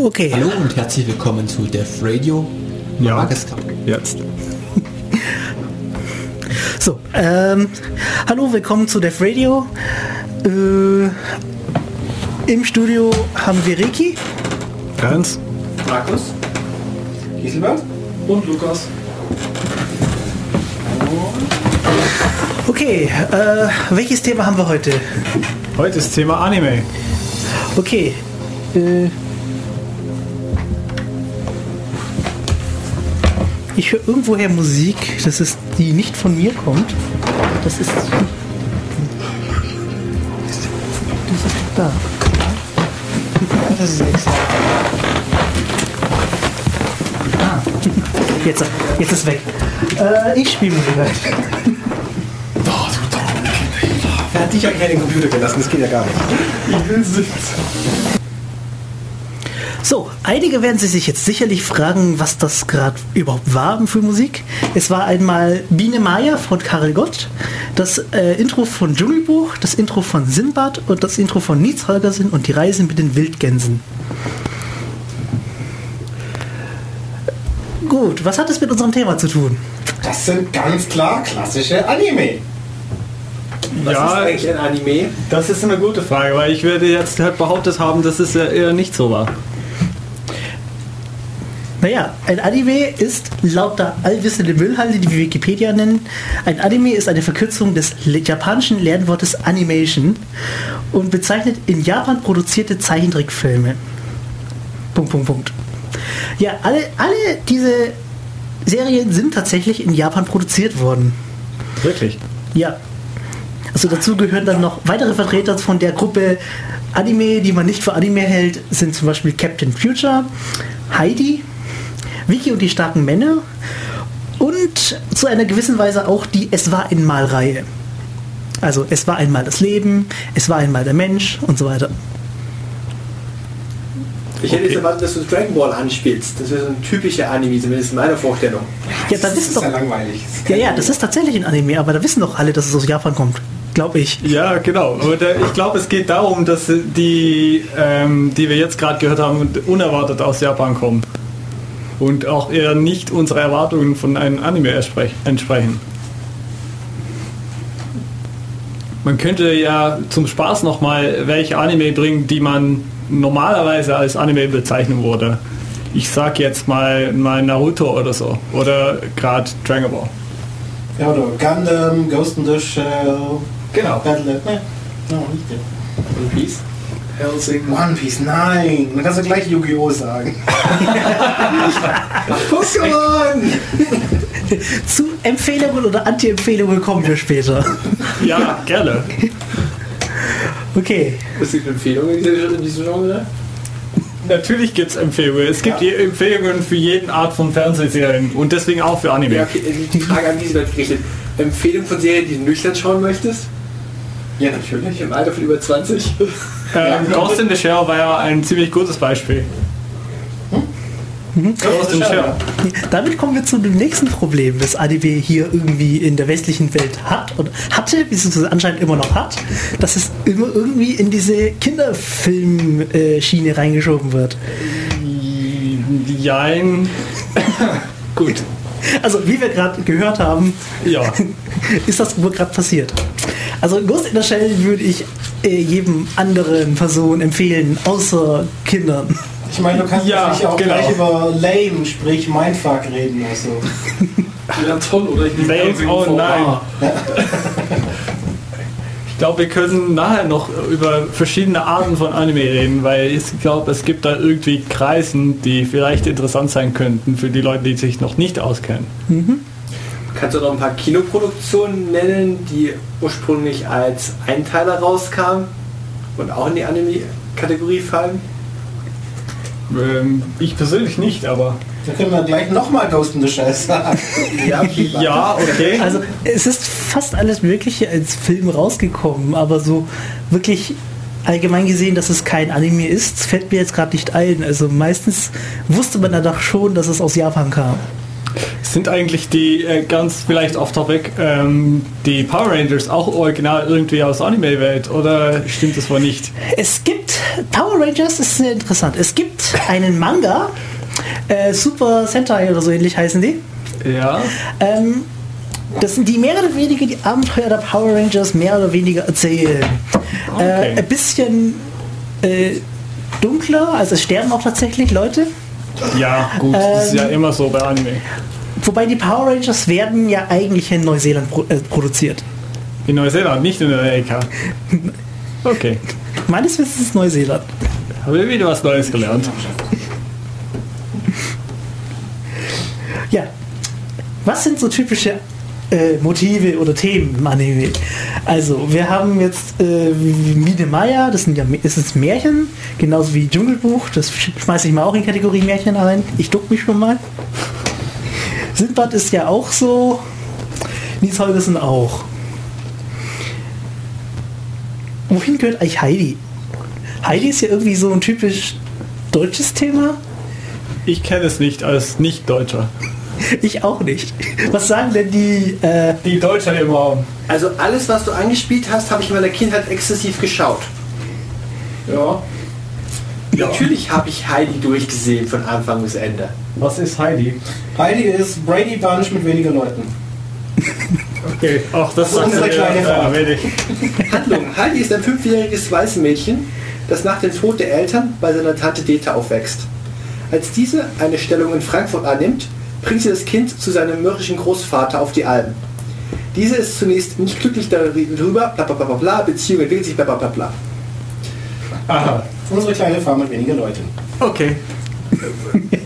Okay. Hallo und herzlich willkommen zu Def Radio. Ja. Jetzt. So, ähm, hallo, willkommen zu Def Radio. Äh, Im Studio haben wir Ricky. Ernst? Markus, Gieselbert und Lukas. Okay, äh, welches Thema haben wir heute? Heute ist Thema Anime. Okay. Äh, ich höre irgendwoher Musik, das ist die nicht von mir kommt. Das ist. Das ist da. Das ist extra. Ah. Jetzt, jetzt ist weg. Äh, ich spiele Musik. Wer hat dich eigentlich an den Computer gelassen? Das geht ja gar nicht. Ich will sitzen. So, einige werden sich jetzt sicherlich fragen, was das gerade überhaupt war für Musik. Es war einmal Biene Maya von Karel Gott, das äh, Intro von Dschungelbuch, das Intro von Sinbad und das Intro von Nietz Holgersen und die Reise mit den Wildgänsen. Gut, was hat es mit unserem Thema zu tun? Das sind ganz klar klassische Anime. Was Ja. ist eigentlich ein Anime? Das ist eine gute Frage, weil ich würde jetzt halt behauptet haben, dass es ja eher nicht so war. Naja, ein Anime ist laut der allwissenden Müllhalde, die wir Wikipedia nennen, ein Anime ist eine Verkürzung des japanischen Lernwortes Animation und bezeichnet in Japan produzierte Zeichentrickfilme. Punkt, Punkt, Punkt. Ja, alle, alle diese Serien sind tatsächlich in Japan produziert worden. Wirklich. Ja. Also dazu gehören dann noch weitere Vertreter von der Gruppe Anime, die man nicht für Anime hält, sind zum Beispiel Captain Future, Heidi, Vicky und die starken Männer und zu einer gewissen Weise auch die Es war einmal Reihe. Also es war einmal das Leben, es war einmal der Mensch und so weiter. Ich hätte Okay. jetzt erwartet, dass du Dragon Ball anspielst. Das wäre so ein typischer Anime, zumindest in meiner Vorstellung. Ja, das ist doch. ja langweilig. Ja, ja, das ist tatsächlich ein Anime, aber da wissen doch alle, dass es aus Japan kommt. Glaube ich. Ja, genau. Und äh, ich glaube, es geht darum, dass die, ähm, die wir jetzt gerade gehört haben, und unerwartet aus Japan kommen. Und auch eher nicht unsere Erwartungen von einem Anime entsprechen. Man könnte ja zum Spaß nochmal welche Anime bringen, die man normalerweise als Anime bezeichnen würde. Ich sag jetzt mal, mal Naruto oder so. Oder gerade Dragon Ball. Ja, oder Gundam, Ghost in the Shell, Genau. Battle, ne? No, nicht der. One Piece. Helsing. One Piece, nein! Dann kannst du gleich Yu-Gi-Oh! sagen. Pokémon! Zu Empfehlungen oder Anti-Empfehlungen kommen wir später. Ja, gerne. Okay. Was gibt Empfehlungen in dieser- in diesem Genre? Natürlich gibt es Empfehlungen. Es gibt je- Empfehlungen für jeden Art von Fernsehserien und deswegen auch für Anime. Ja, okay, die Frage an Gisela gerichtet. Empfehlung von Serien, die du nüchtern schauen möchtest? Ja, natürlich. Im Alter von über 20? Ähm, Ghost in the Shell war ja ein ziemlich gutes Beispiel. Shell. Damit kommen wir zu dem nächsten Problem, das ADW hier irgendwie in der westlichen Welt hat und hatte, beziehungsweise anscheinend immer noch hat, dass es immer irgendwie in diese Kinderfilm-Schiene reingeschoben wird. Jein. Gut. Also wie wir gerade gehört haben, Ja. ist das wohl gerade passiert. Also Ghost in the Shell würde ich äh, jedem anderen Person empfehlen, außer Kindern. Ich meine, du kannst Ja, natürlich auch genau. gleich über Lame, sprich Mindfuck reden. Also. Ja, toll, oder? Ich nehme Lame, oh nein. Ah. Ich glaube, wir können nachher noch über verschiedene Arten von Anime reden, weil ich glaube, es gibt da irgendwie Kreisen, die vielleicht interessant sein könnten für die Leute, die sich noch nicht auskennen. Kannst du noch ein paar Kinoproduktionen nennen, die ursprünglich als Einteiler rauskamen und auch in die Anime-Kategorie fallen? Ähm, ich persönlich nicht, aber Da können wir gleich nochmal Ghost in the Shell sagen. Ja, okay. ja, okay. Also es ist fast alles Mögliche als Film rausgekommen, aber so wirklich allgemein gesehen, dass es kein Anime ist, fällt mir jetzt gerade nicht ein. Also meistens wusste man danach schon, dass es aus Japan kam. Sind eigentlich die, äh, ganz vielleicht off topic, ähm, die Power Rangers auch original irgendwie aus Anime-Welt oder stimmt das wohl nicht? Es gibt Power Rangers, ist sehr interessant. Es gibt einen Manga, äh, Super Sentai oder so ähnlich heißen die. Ja. Ähm, das sind die mehr oder weniger die Abenteuer der Power Rangers mehr oder weniger erzählen. Okay. Äh, ein bisschen äh, dunkler, also es sterben auch tatsächlich Leute. Ja, gut, das ist ja Ähm, immer so bei Anime. Wobei die Power Rangers werden ja eigentlich in Neuseeland pro äh, produziert. In Neuseeland, nicht in Amerika. Okay, Meines Wissens ist Neuseeland. habe wieder was Neues gelernt. Ja. Was sind so typische äh, Motive oder Themen im Anime? Also, wir haben jetzt äh, Mine Maya, das sind ja ist es Märchen, genauso wie Dschungelbuch, das schmeiße ich mal auch in Kategorie Märchen ein. Ich duck mich schon mal. Sindbad ist ja auch so. Nils Holgersen auch. Wohin gehört eigentlich Heidi? Heidi ist ja irgendwie so ein typisch deutsches Thema. Ich kenne es nicht als Nicht-Deutscher. Ich auch nicht. Was sagen denn die äh, Die Deutscher im Raum. Also alles, was du angespielt hast, habe ich in meiner Kindheit exzessiv geschaut. Ja. Natürlich habe ich Heidi durchgesehen von Anfang bis Ende. Was ist Heidi? Heidi ist Brady Bunch mit weniger Leuten. Okay, auch das ist unsere sagt kleine ja, Frau. wenig. Handlung. Heidi ist ein fünfjähriges Waisenmädchen, das nach dem Tod der Eltern bei seiner Tante Deta aufwächst. Als diese eine Stellung in Frankfurt annimmt, bringt sie das Kind zu seinem mürrischen Großvater auf die Alm. Diese ist zunächst nicht glücklich darüber, bla bla bla bla, bla Beziehung entwickelt sich bla bla bla bla. Aha. Unsere kleine Farm mit weniger Leuten. Okay.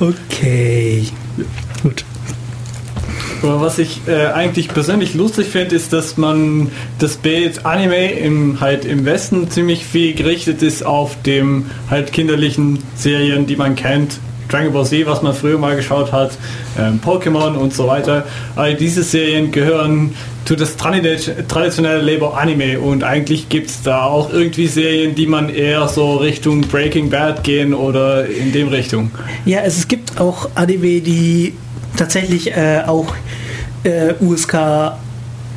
Okay. Gut. Aber was ich äh, eigentlich persönlich lustig finde, ist, dass man das Bild Anime im, halt im Westen ziemlich viel gerichtet ist auf dem halt kinderlichen Serien, die man kennt. Dragon Ball Z, was man früher mal geschaut hat, ähm, Pokémon und so weiter. All diese Serien gehören zu das tradi- traditionelle Label Anime und eigentlich gibt es da auch irgendwie Serien, die man eher so Richtung Breaking Bad gehen oder in dem Richtung. Ja, es, es gibt auch Anime, die tatsächlich äh, auch äh, USK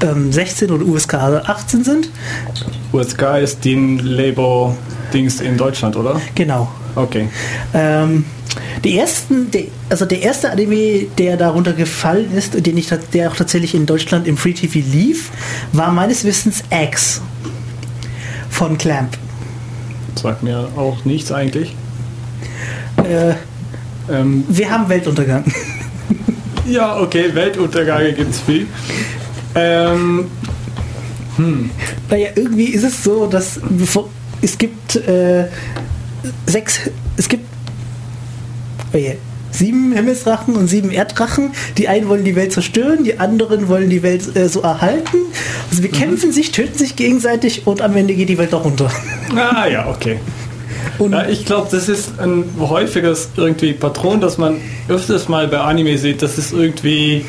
ähm, 16 oder USK 18 sind. USK ist den Label Dings in Deutschland, oder? Genau. Okay. Ähm, die ersten, die, also der erste Anime, der darunter gefallen ist, und den ich, der auch tatsächlich in Deutschland im Free TV lief, war meines Wissens X von Clamp. Sagt mir auch nichts eigentlich. Äh, Ähm, wir haben Weltuntergang. ja, okay, Weltuntergänge gibt es viel. Ähm, Naja, irgendwie ist es so, dass bevor, es gibt äh, sechs, es gibt oh je, sieben Himmelsdrachen und sieben Erddrachen. Die einen wollen die Welt zerstören, die anderen wollen die Welt äh, so erhalten. Also wir kämpfen sich, töten sich gegenseitig und am Ende geht die Welt doch runter. ah ja, okay. Und Ja, ich glaube, das ist ein häufiges irgendwie Patron, dass man öfters mal bei Anime sieht, dass es irgendwie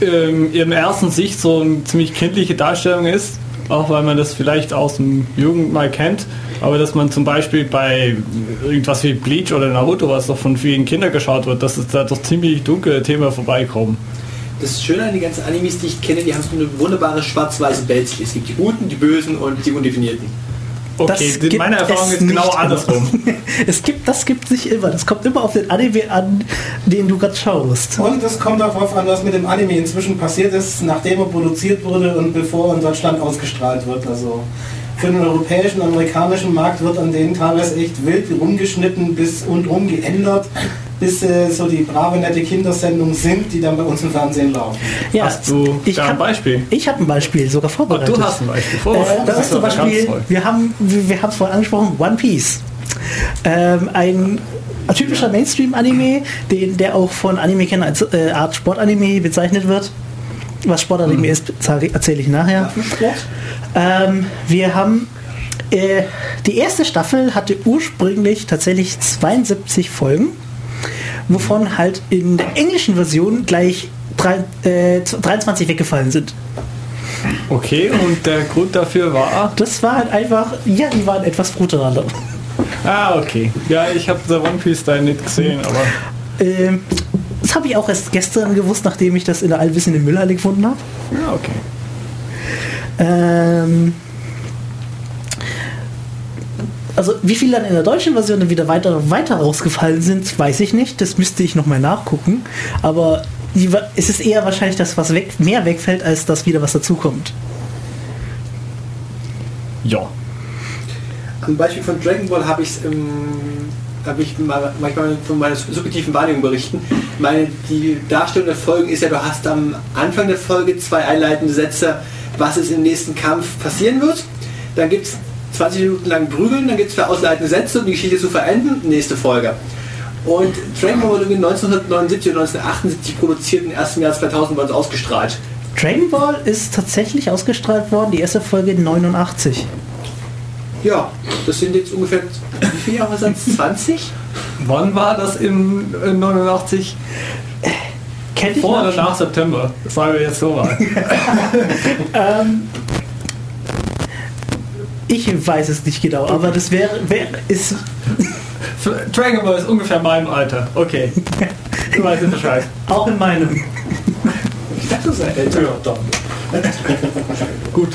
ähm, in der ersten Sicht so eine ziemlich kindliche Darstellung ist, auch weil man das vielleicht aus dem Jugend mal kennt, aber dass man zum Beispiel bei irgendwas wie Bleach oder Naruto, was doch von vielen Kindern geschaut wird, dass es da doch ziemlich dunkle Themen vorbeikommen. Das Schöne an den ganzen Animes, die ich kenne, die haben so eine wunderbare schwarz-weiße Welt. Es gibt die Guten, die Bösen und die Undefinierten. Okay, Das meine Erfahrung es ist genau andersrum. es gibt, das gibt sich immer. Das kommt immer auf den Anime an, den du gerade schaust. Und es kommt auch darauf an, was mit dem Anime inzwischen passiert ist, nachdem er produziert wurde und bevor er in Deutschland ausgestrahlt wird. Also für den europäischen, amerikanischen Markt wird an denen teilweise echt wild rumgeschnitten bis und rumgeändert, bis äh, so die brave, nette Kindersendungen sind, die dann bei uns im Fernsehen laufen. Ja, Hast du ich da ein habe Beispiel? ich hab ein Beispiel sogar vorbereitet. du hast ein Beispiel. Äh, vorbereitet. das ist zum ganz Beispiel, wir haben wir, wir haben es vorhin angesprochen, One Piece. Ähm, ein typischer Mainstream-Anime, den, der auch von Anime-Kennern als äh, Art Sportanime bezeichnet wird. Was Sportanime ist, erzähle ich nachher. Ähm, wir haben äh, die erste Staffel hatte ursprünglich tatsächlich 72 Folgen, wovon halt in der englischen Version gleich drei, äh, 23 weggefallen sind. Okay, und der Grund dafür war? Das war halt einfach, ja, die waren etwas brutaler. Ah, okay. Ja, ich habe The One Piece da nicht gesehen, aber Ähm, Das habe ich auch erst gestern gewusst, nachdem ich das in der allwissenden Müllhalle gefunden habe. Ja, okay. Ähm, also wie viele dann in der deutschen Version dann wieder weiter, weiter rausgefallen sind, weiß ich nicht. Das müsste ich nochmal nachgucken. Aber die, es ist eher wahrscheinlich das, was weg, mehr wegfällt, als das wieder was dazukommt. Ja. Am Beispiel von Dragon Ball habe ich es habe ich mal, manchmal von meiner subjektiven Wahrnehmung berichten. Meine, die Darstellung der Folgen ist ja, du hast am Anfang der Folge zwei einleitende Sätze, was es im nächsten Kampf passieren wird. Dann gibt es 20 Minuten lang Prügeln, dann gibt es zwei ausleitende Sätze, um die Geschichte zu verenden, nächste Folge. Und Dragon Ball wurde irgendwie 1979 oder 1978 produziert, im ersten Jahr 2000 wurde es ausgestrahlt. Dragon Ball ist tatsächlich ausgestrahlt worden, die erste Folge 89. Ja, das sind jetzt ungefähr, wie viele Jahre sind es? 20? Wann war das in, in 89? Kennt Vor oder nach September? Das sagen wir jetzt so mal. Ähm, ich weiß es nicht genau, aber das wäre, wäre ist Dragon Ball ist ungefähr meinem Alter. Okay. Du weißt Bescheid. auch in meinem. Ich dachte, das sei älter. Ja, doch. Gut.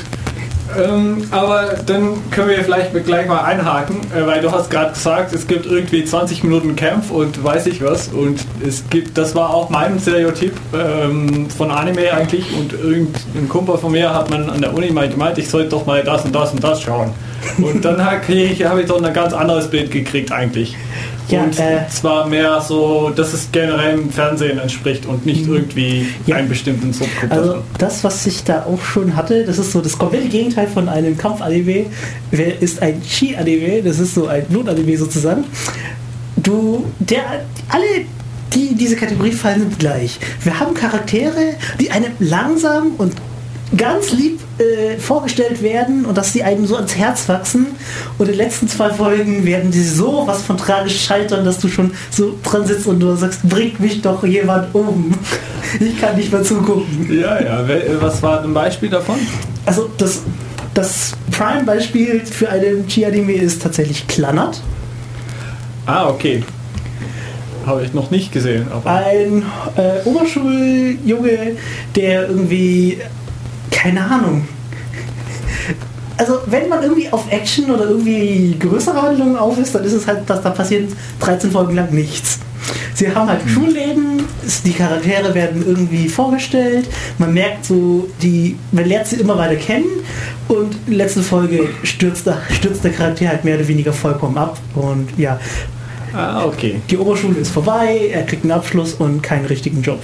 Ähm, aber dann können wir vielleicht gleich mal einhaken, äh, weil du hast gerade gesagt, es gibt irgendwie 20 Minuten Kampf und weiß ich was und es gibt, das war auch mein Stereotyp ähm, von Anime eigentlich und irgendein Kumpel von mir hat man an der Uni mal gemeint, ich sollte doch mal das und das und das schauen. Und dann habe ich, ich doch ein ganz anderes Bild gekriegt eigentlich. Ja, und äh, zwar mehr so, dass es generell im Fernsehen entspricht und nicht irgendwie Ja. einen bestimmten Subgruppe. Also das, was ich da auch schon hatte, das ist so das komplette Gegenteil von einem Kampf-Anime, Wer ist ein Ski-Anime, das ist so ein Blut-Anime sozusagen. Du, der, alle, die in diese Kategorie fallen, sind gleich. Wir haben Charaktere, die einem langsam und ganz lieb äh, vorgestellt werden und dass sie einem so ans Herz wachsen. Und in den letzten zwei Folgen werden die so was von tragisch scheitern, dass du schon so dran sitzt und du sagst, bringt mich doch jemand um. Ich kann nicht mehr zugucken. Ja, ja. Wel- Was war ein Beispiel davon? Also das, das Prime-Beispiel für einen Chi-Anime ist tatsächlich Klannert. Ah, okay. Habe ich noch nicht gesehen. Aber Ein äh, Oberschuljunge, der irgendwie, keine Ahnung. Also wenn man irgendwie auf Action oder irgendwie größere Handlungen auf ist, dann ist es halt, dass da passiert 13 Folgen lang nichts. Sie haben halt Schulleben, es- die Charaktere werden irgendwie vorgestellt, man merkt so, die, man lernt sie immer weiter kennen und letzten Folge stürzt der, stürzt der Charakter halt mehr oder weniger vollkommen ab und ja, ah, okay. die Oberschule ist vorbei, er kriegt einen Abschluss und keinen richtigen Job.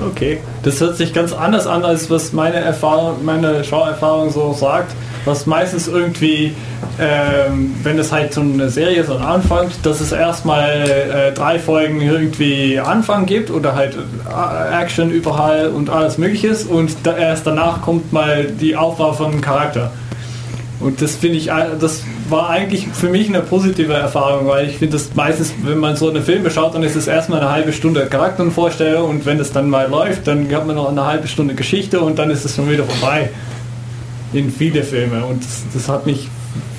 Okay. Das hört sich ganz anders an, als was meine Erfahrung, meine Schauerfahrung so sagt. Was meistens irgendwie, ähm, wenn es halt so eine Serie so anfängt, dass es erstmal äh, drei Folgen irgendwie Anfang gibt oder halt äh, Action überall und alles mögliches und da, erst danach kommt mal die Aufbau von einem Charakter. Und das finde ich, ein- das war eigentlich für mich eine positive Erfahrung, weil ich finde das meistens, wenn man so eine Filme schaut, dann ist es erstmal eine halbe Stunde Charaktervorstellung und wenn es dann mal läuft, dann hat man noch eine halbe Stunde Geschichte und dann ist es schon wieder vorbei. In viele Filme. Und das, das hat mich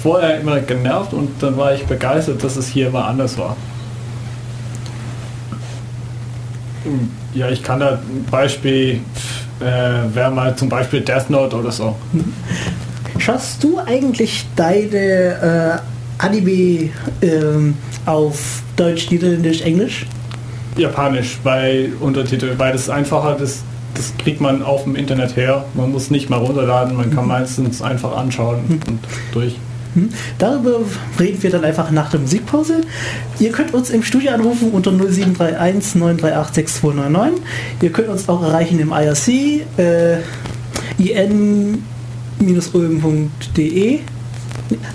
vorher immer genervt und dann war ich begeistert, dass es hier mal anders war. Ja, ich kann da ein Beispiel, äh, wäre mal zum Beispiel Death Note oder so. Schaust du eigentlich deine äh, Anime ähm, auf Deutsch, Niederländisch, Englisch? Japanisch bei Untertitel, weil das einfacher das, das kriegt man auf dem Internet her. Man muss nicht mal runterladen, man kann meistens einfach anschauen und durch. Hm? Darüber reden wir dann einfach nach der Musikpause. Ihr könnt uns im Studio anrufen unter 0731 938 6299. Ihr könnt uns auch erreichen im IRC, äh, in-ulm.de,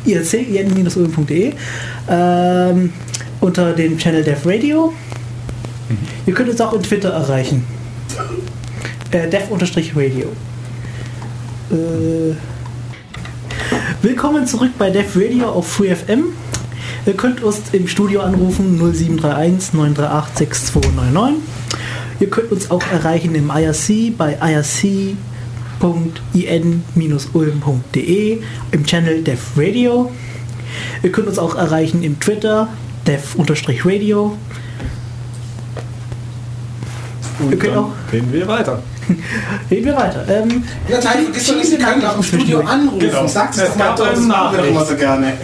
IRC, in-ulm.de, ähm, unter dem Channel Dev Radio. Ihr könnt uns auch in Twitter erreichen. Äh, Dev-Radio. Äh, Willkommen zurück bei Dev Radio auf FreeFM. Ihr könnt uns im Studio anrufen 0731 938 6299. Ihr könnt uns auch erreichen im IRC bei irc.in-ulm.de im Channel Dev Radio. Ihr könnt uns auch erreichen im Twitter dev-radio. Und Wir können dann auch- reden wir weiter. Reden wir weiter. Ähm, Natalie, vergiss doch nicht, Sie können nach dem Studio anrufen. Genau. Sag's Es doch mal, gab doch, das machen doch so gerne.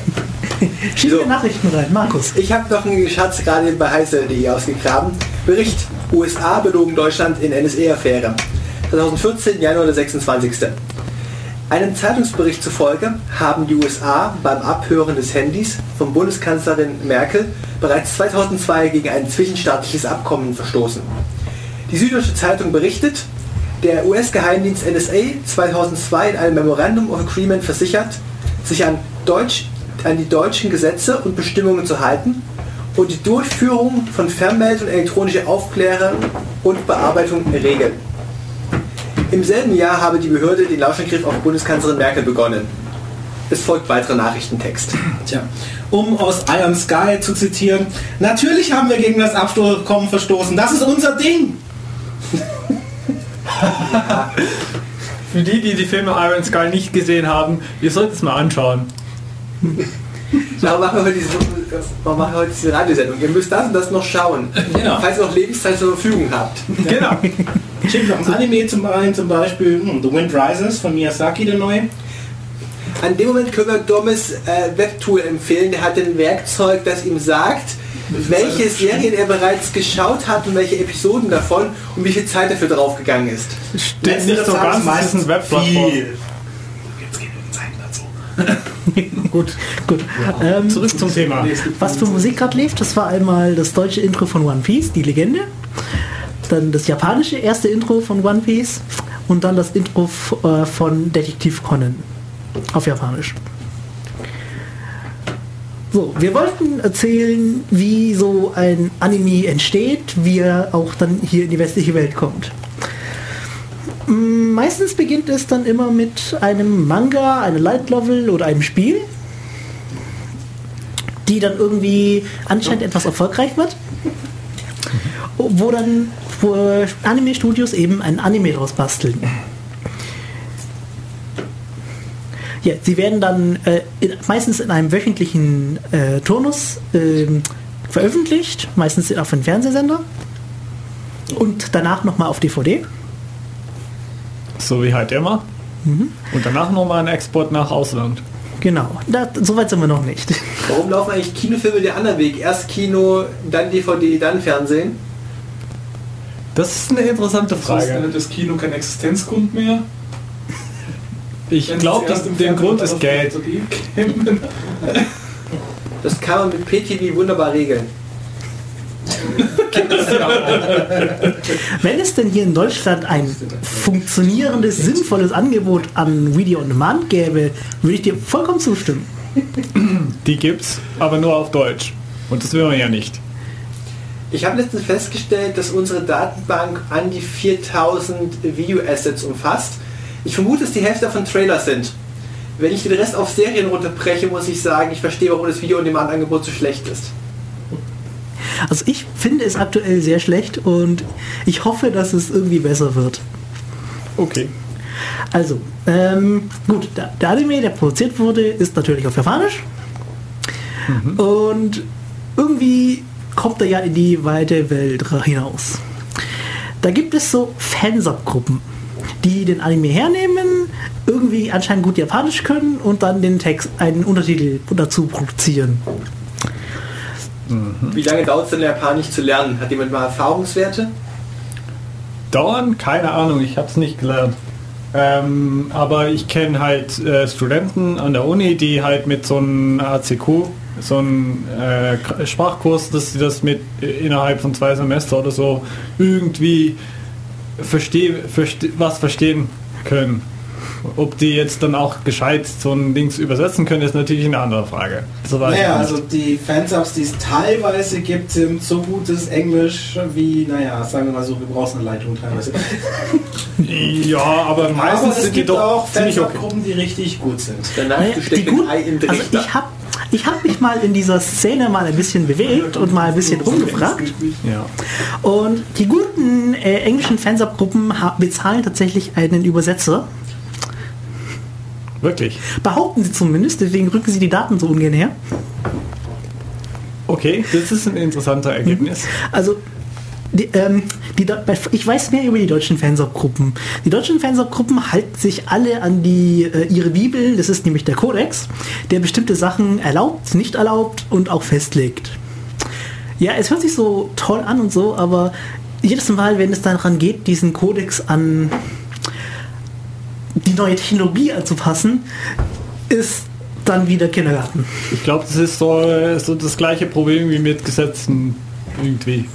schieben wir So. Nachrichten rein. Markus. Ich habe noch einen Schatz gerade bei heiße.de ausgegraben. Bericht: USA belogen Deutschland in NSA-Affäre. 2014, Januar der 26. Einem Zeitungsbericht zufolge haben die USA beim Abhören des Handys von Bundeskanzlerin Merkel bereits 2002 gegen ein zwischenstaatliches Abkommen verstoßen. Die Süddeutsche Zeitung berichtet, der US-Geheimdienst NSA 2002 in einem Memorandum of Agreement versichert, sich an, Deutsch, an die deutschen Gesetze und Bestimmungen zu halten und die Durchführung von Fernmeld- und elektronischer Aufklärung und Bearbeitung regeln. Im selben Jahr habe die Behörde den Lauschangriff auf Bundeskanzlerin Merkel begonnen. Es folgt weiterer Nachrichtentext. Tja, um aus Iron Sky zu zitieren, natürlich haben wir gegen das Abkommen verstoßen. Das ist unser Ding. Für die, die die Filme Iron Sky nicht gesehen haben, ihr solltet es mal anschauen. Warum machen wir heute diese, warum machen wir heute diese Radiosendung? Ihr müsst das und das noch schauen. Genau. Falls ihr noch Lebenszeit zur Verfügung habt. Genau. Schickt noch ein Anime zum, zum Beispiel hm, The Wind Rises von Miyazaki, der neue. An dem Moment können wir Domis äh, Webtool empfehlen. Der hat ein Werkzeug, das ihm sagt, welche Serien er bereits geschaut hat und welche Episoden davon und wie viel Zeit dafür draufgegangen ist. Stimmt nicht so ganz, es ist ein Webplattform. Jetzt wir Zeiten dazu. Gut, Gut. Ähm, zurück zum Thema. was für Musik gerade lief, das war einmal das deutsche Intro von One Piece, die Legende. Dann das japanische erste Intro von One Piece. Und dann das Intro äh, von Detektiv Conan. Auf Japanisch. So, wir wollten erzählen, wie so ein Anime entsteht, wie er auch dann hier in die westliche Welt kommt. Mm, Meistens beginnt es dann immer mit einem Manga, einem Light Novel oder einem Spiel, die dann irgendwie anscheinend etwas erfolgreich wird, wo dann Anime-Studios eben ein Anime draus basteln. Ja, sie werden dann äh, in, meistens in einem wöchentlichen äh, Turnus ähm, veröffentlicht, meistens auf einem Fernsehsender und danach nochmal auf DVD. So wie halt immer. Und danach nochmal ein Export nach Ausland. Genau, da, soweit sind wir noch nicht. Warum laufen eigentlich Kinofilme der anderen Weg? Erst Kino, dann DVD, dann Fernsehen? Das ist eine interessante Frage. das Kino kein Existenzgrund mehr. Ich glaube, im der Grund ist Geld. Das kann man mit PTV wunderbar regeln. Wenn es denn hier in Deutschland ein funktionierendes, sinnvolles Angebot an Video on Demand gäbe, würde ich dir vollkommen zustimmen. Die gibt's, aber nur auf Deutsch. Und das will man ja nicht. Ich habe letztens festgestellt, dass unsere Datenbank an die 4000 Video-Assets umfasst. Ich vermute, dass die Hälfte davon Trailer sind. Wenn ich den Rest auf Serien runterbreche, muss ich sagen, ich verstehe, warum das Video-on-Demand-Angebot so schlecht ist. Also ich finde es aktuell sehr schlecht und ich hoffe, dass es irgendwie besser wird. Okay. Also, ähm, gut, der, der Anime, der produziert wurde, ist natürlich auf Japanisch. Und irgendwie kommt er ja in die weite Welt hinaus. Da gibt es so Fansub-Gruppen, die den Anime hernehmen, irgendwie anscheinend gut Japanisch können und dann den Text, einen Untertitel dazu produzieren. Wie lange dauert es denn Japanisch zu lernen? Hat jemand mal Erfahrungswerte? Dauern? Keine Ahnung, ich habe es nicht gelernt. Ähm, aber ich kenne halt äh, Studenten an der Uni, die halt mit so einem ACQ, so einem äh, Sprachkurs, dass sie das mit äh, innerhalb von zwei Semester oder so irgendwie versteh, verste, was verstehen können. Ob die jetzt dann auch gescheit so ein Dings übersetzen können, ist natürlich eine andere Frage. Naja, also die Fansubs, die es teilweise gibt, sind so gutes Englisch wie, naja, sagen wir mal so, wir brauchen eine Leitung teilweise. ja, aber meistens Aber es sind die gibt doch auch ziemlich okay. Fansub-Gruppen, die richtig gut sind. Danach Naja, die ein gut, Ei im also ich habe ich hab mich mal in dieser Szene mal ein bisschen bewegt und mal ein bisschen rumgefragt. Ja. Und die guten äh, englischen Fansub-Gruppen bezahlen tatsächlich einen Übersetzer. Wirklich. Behaupten sie zumindest, deswegen rücken sie die Daten so ungern her. Okay, das ist ein interessanter Ergebnis. Also die, ähm, die, ich weiß mehr über die deutschen Fansub-Gruppen. Die deutschen Fansub-Gruppen halten sich alle an die, äh, ihre Bibel, das ist nämlich der Kodex, der bestimmte Sachen erlaubt, nicht erlaubt und auch festlegt. Ja, es hört sich so toll an und so, aber jedes Mal, wenn es daran geht, diesen Kodex an die neue Technologie anzupassen, ist dann wieder Kindergarten. Ich glaube, das ist so, so das gleiche Problem wie mit Gesetzen irgendwie.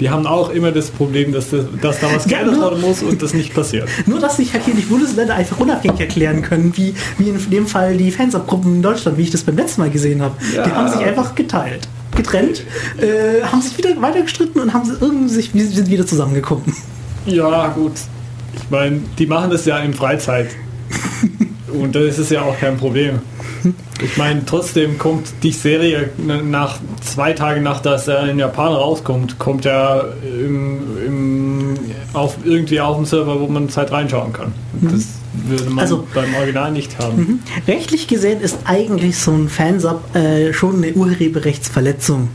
Die haben auch immer das Problem, dass, das, dass da was Ja, geändert nur- werden muss und das nicht passiert. Nur, dass sich halt hier die Bundesländer einfach unabhängig erklären können, wie, wie in dem Fall die Fansub-Gruppen in Deutschland, wie ich das beim letzten Mal gesehen habe. Ja. Die haben sich einfach geteilt, getrennt, äh, haben sich wieder weiter gestritten und haben sie irgendwie sich, sind wieder zusammengekommen. Ja, gut. Ich meine, die machen das ja in Freizeit. Und da ist es ja auch kein Problem. Ich meine, trotzdem kommt die Serie nach zwei Tagen nach, dass er in Japan rauskommt, kommt er im, im, auf, irgendwie auf dem Server, wo man Zeit reinschauen kann. Das würde man Also- beim Original nicht haben. Rechtlich gesehen ist eigentlich so ein Fansub äh, schon eine Urheberrechtsverletzung.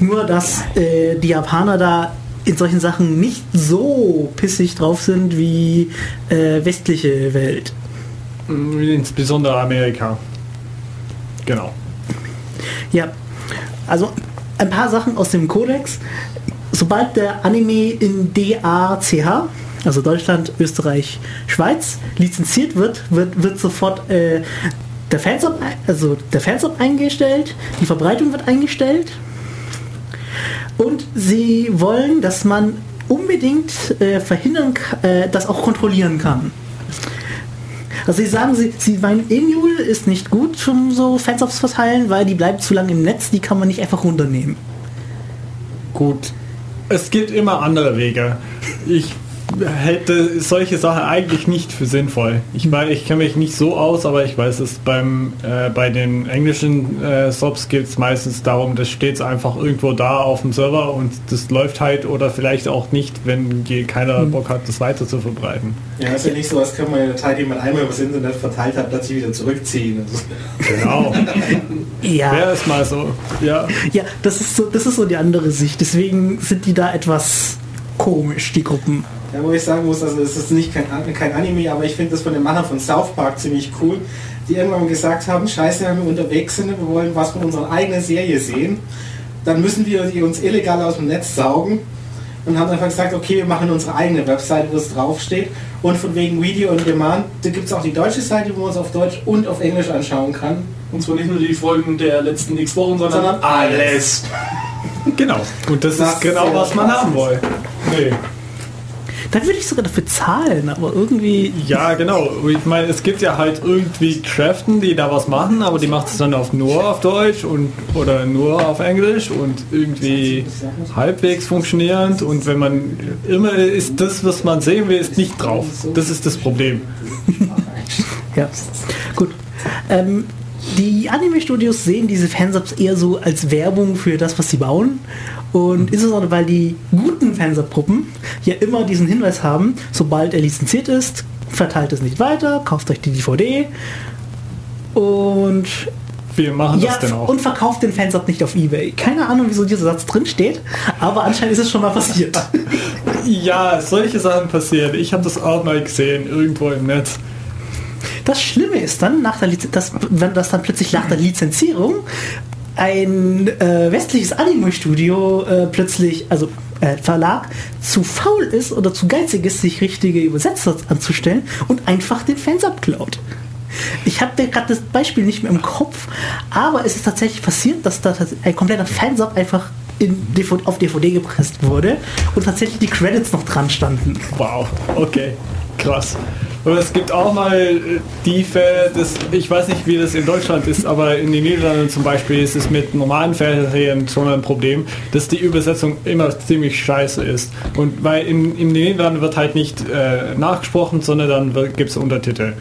Nur, dass äh, die Japaner da in solchen Sachen nicht so pissig drauf sind wie äh, westliche Welt. Insbesondere Amerika. Genau. Ja, also ein paar Sachen aus dem Kodex. Sobald der Anime in DACH, also Deutschland, Österreich, Schweiz, lizenziert wird, wird, wird sofort äh, der Fansub, also der eingestellt, die Verbreitung wird eingestellt und sie wollen, dass man unbedingt äh, verhindern, äh, das auch kontrollieren kann. Also sie sagen, sie, sie meinen, Emule ist nicht gut zum so Fansubs verteilen, weil die bleiben zu lange im Netz, die kann man nicht einfach runternehmen. Gut. Es gibt immer andere Wege. Ich hätte solche Sachen eigentlich nicht für sinnvoll. Ich meine, ich kenne mich nicht so aus, aber ich weiß es beim äh, bei den englischen äh, Subs geht es meistens darum, das steht einfach irgendwo da auf dem Server und das läuft halt oder vielleicht auch nicht, wenn keiner Bock hat, das weiter zu verbreiten. Ja, ist ja nicht so, als können wir eine Datei, die man einmal übers Internet verteilt hat, plötzlich wieder zurückziehen. Genau. Ja, Wäre es mal so. Ja. ja das, ist so, das ist so die andere Sicht. Deswegen sind die da etwas komisch, die Gruppen. Ja, wo ich sagen muss, also es ist nicht kein, kein Anime, aber ich finde das von den Machern von South Park ziemlich cool, die irgendwann mal gesagt haben, scheiße, wenn wir unterwegs sind, wir wollen was von unserer eigenen Serie sehen, dann müssen wir die uns illegal aus dem Netz saugen und haben einfach gesagt, okay, wir machen unsere eigene Webseite, wo es draufsteht und von wegen Video on Demand, da gibt es auch die deutsche Seite, wo man es auf Deutsch und auf Englisch anschauen kann. Und zwar nicht nur die Folgen der letzten x Wochen, sondern, Sondern alles. Genau. Und das, Das ist genau, ist ja was man haben will. Nee. Dann würde ich sogar dafür zahlen, aber irgendwie. Ja, genau. Ich meine, es gibt ja halt irgendwie Kräften, die da was machen, aber die macht es dann auf nur auf Deutsch und oder nur auf Englisch und irgendwie halbwegs funktionierend. Und wenn man immer ist das, was man sehen will, ist nicht drauf. Das ist das Problem. Ja, gut. Ähm, die Anime-Studios sehen diese Fansubs eher so als Werbung für das, was sie bauen. Und insbesondere, weil die guten Fansub-Gruppen ja immer diesen Hinweis haben, sobald er lizenziert ist, verteilt es nicht weiter, kauft euch die DVD und, Wir machen ja, das denn auch. und verkauft den Fansub nicht auf Ebay. Keine Ahnung, wieso dieser Satz drin steht, aber anscheinend ist es schon mal passiert. Ja, solche Sachen passieren. Ich habe das auch mal gesehen, irgendwo im Netz. Das Schlimme ist dann, nach der Liz wenn das dann plötzlich nach der Lizenzierung ein äh, westliches Anime-Studio äh, plötzlich, also äh, Verlag, zu faul ist oder zu geizig ist, sich richtige Übersetzer anzustellen und einfach den Fans abklaut. Ich habe gerade das Beispiel nicht mehr im Kopf, aber es ist tatsächlich passiert, dass da ein kompletter Fansub einfach in DVD, auf DVD gepresst wurde und tatsächlich die Credits noch dran standen. Wow, okay, krass. Und es gibt auch mal äh, die Fälle, das, ich weiß nicht, wie das in Deutschland ist, aber in den Niederlanden zum Beispiel ist es mit normalen Fernsehserien schon ein Problem, dass die Übersetzung immer ziemlich scheiße ist. Und weil in, in den Niederlanden wird halt nicht äh, nachgesprochen, sondern dann gibt es Untertitel,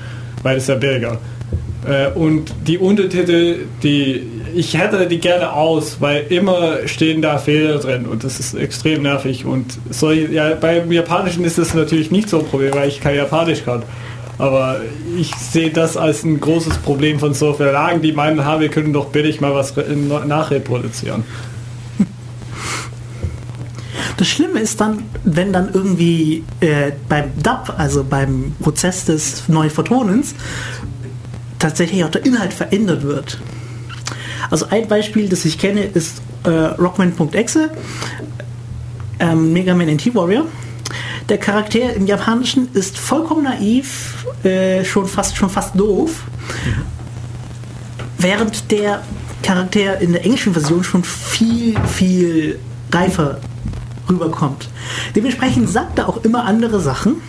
weil es ja billiger. Äh, und die Untertitel, die ich hätte die gerne aus, weil immer stehen da Fehler drin und das ist extrem nervig. Und solche, ja, beim Japanischen ist das natürlich nicht so ein Problem, weil ich kein Japanisch kann. Aber ich sehe das als ein großes Problem von so Verlagen, die meinen, ha, wir können doch billig mal was re- nachreproduzieren. Das Schlimme ist dann, wenn dann irgendwie äh, beim Dub, also beim Prozess des neuen Vertonens, tatsächlich auch der Inhalt verändert wird. Also ein Beispiel, das ich kenne, ist äh, Rockman.exe, ähm, Mega Man NT Warrior. Der Charakter im Japanischen ist vollkommen naiv, äh, schon, fast, schon fast doof, während der Charakter in der englischen Version schon viel, viel reifer rüberkommt. Dementsprechend sagt er auch immer andere Sachen.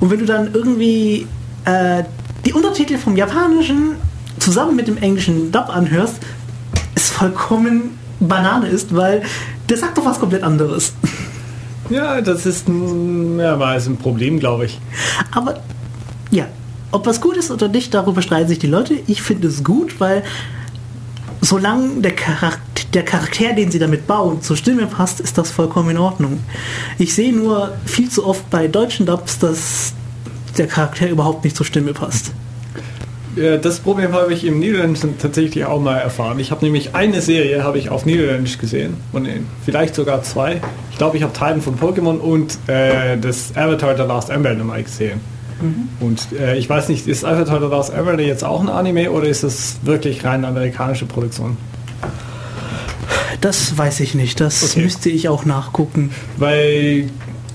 Und wenn du dann irgendwie äh, die Untertitel vom Japanischen zusammen mit dem englischen Dub anhörst, ist vollkommen Banane ist, weil der sagt doch was komplett anderes. Ja, das ist ein, mehrmals ein Problem, glaube ich. Aber ja, ob was gut ist oder nicht, darüber streiten sich die Leute. Ich finde es gut, weil solange der Charakter, der Charakter, den sie damit bauen, zur Stimme passt, ist das vollkommen in Ordnung. Ich sehe nur viel zu oft bei deutschen Dubs, dass der Charakter überhaupt nicht zur Stimme passt. Ja, Das Problem habe ich im Niederländischen tatsächlich auch mal erfahren. Ich habe nämlich eine Serie habe ich auf Niederländisch gesehen und in, vielleicht sogar zwei. Ich glaube, ich habe Teilen von Pokémon und äh, das Avatar The Last Airbender mal gesehen. Und äh, ich weiß nicht, ist Avatar The Last Airbender jetzt auch ein Anime oder ist es wirklich rein amerikanische Produktion? Das weiß ich nicht, das Okay. müsste ich auch nachgucken. Weil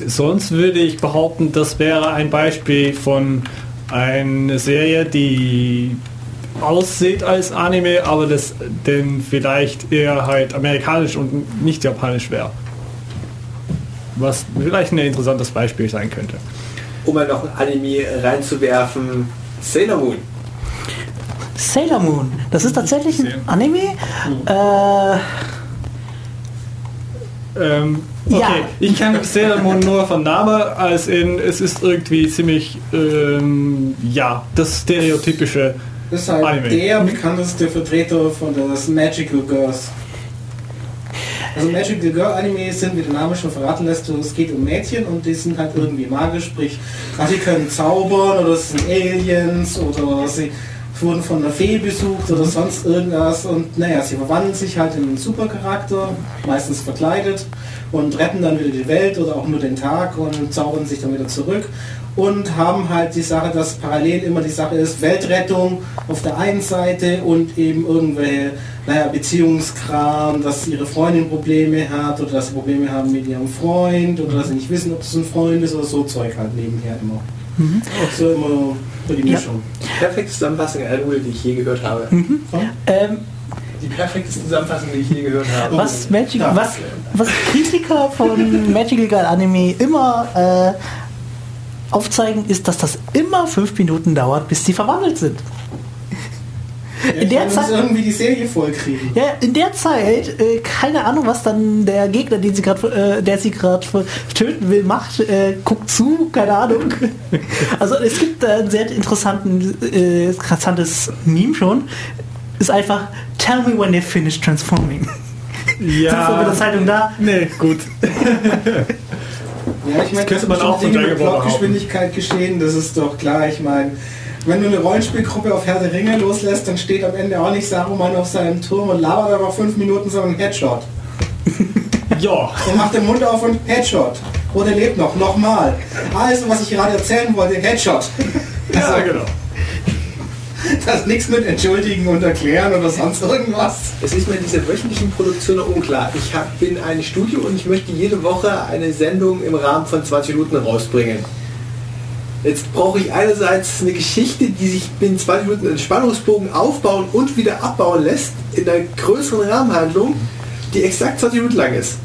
sonst würde ich behaupten, das wäre ein Beispiel von einer Serie, die aussieht als Anime, aber das denn vielleicht eher halt amerikanisch und nicht japanisch wäre. Was vielleicht ein interessantes Beispiel sein könnte. Um mal noch ein Anime reinzuwerfen, Sailor Moon. Sailor Moon, das ist tatsächlich ein. Anime. Äh, Ähm, okay, Ja. ich kenne Sailor Moon nur von Name, als in es ist irgendwie ziemlich ähm, ja das stereotypische Das ist halt Anime. der bekannteste Vertreter von das Magical Girls. Also Magical Girl Anime sind, wie der Name schon verraten lässt, es geht um Mädchen und die sind halt irgendwie magisch, sprich, ach, sie können zaubern oder es sind Aliens oder sie wurden von einer Fee besucht oder sonst irgendwas. Und naja, sie verwandeln sich halt in einen Supercharakter, meistens verkleidet und retten dann wieder die Welt oder auch nur den Tag und zaubern sich dann wieder zurück und haben halt die Sache, dass parallel immer die Sache ist, Weltrettung auf der einen Seite und eben irgendwelche, naja, Beziehungskram, dass ihre Freundin Probleme hat oder dass sie Probleme haben mit ihrem Freund oder dass sie nicht wissen, ob das ein Freund ist oder so Zeug halt nebenher immer. So immer die Ja. Mischung. Perfekte Zusammenfassung einer Rule, die ich je gehört habe. ähm, Die perfekteste Zusammenfassung, die ich je gehört habe. was, Magic, Ja. was, was Kritiker von Magical Girl Anime immer äh, aufzeigen, ist, dass das immer fünf Minuten dauert, bis sie verwandelt sind. Ja, In der meine, Zeit- irgendwie die Serie vollkriegen. Ja, in der Zeit, äh, keine Ahnung, was dann der Gegner, den sie gerade, äh, der sie gerade töten will, macht, äh, guckt zu, keine Ahnung. Also es gibt äh, ein sehr interessanten, äh, interessantes Meme schon. Ist einfach Tell me when they finish transforming. Sitzt da mit der Zeitung da. Nee, gut. Ja, ich meine, könnte man auch von Plotgeschwindigkeit geschehen, das ist doch klar. Ich meine, wenn du eine Rollenspielgruppe auf Herr der Ringe loslässt, dann steht am Ende auch nicht Saruman auf seinem Turm und labert aber fünf Minuten so einen Headshot. Ja, Und macht den Mund auf und Headshot. Oder lebt noch, nochmal. Also, was ich gerade erzählen wollte, Headshot. Also, ja genau. Das ist nichts mit entschuldigen und erklären oder sonst irgendwas. Es ist mir in dieser wöchentlichen Produktion noch unklar. Ich hab, bin ein Studio und ich möchte jede Woche eine Sendung im Rahmen von 20 Minuten rausbringen. Jetzt brauche ich einerseits eine Geschichte, die sich binnen 20 Minuten einen Spannungsbogen aufbauen und wieder abbauen lässt, in einer größeren Rahmenhandlung, die exakt 20 Minuten lang ist.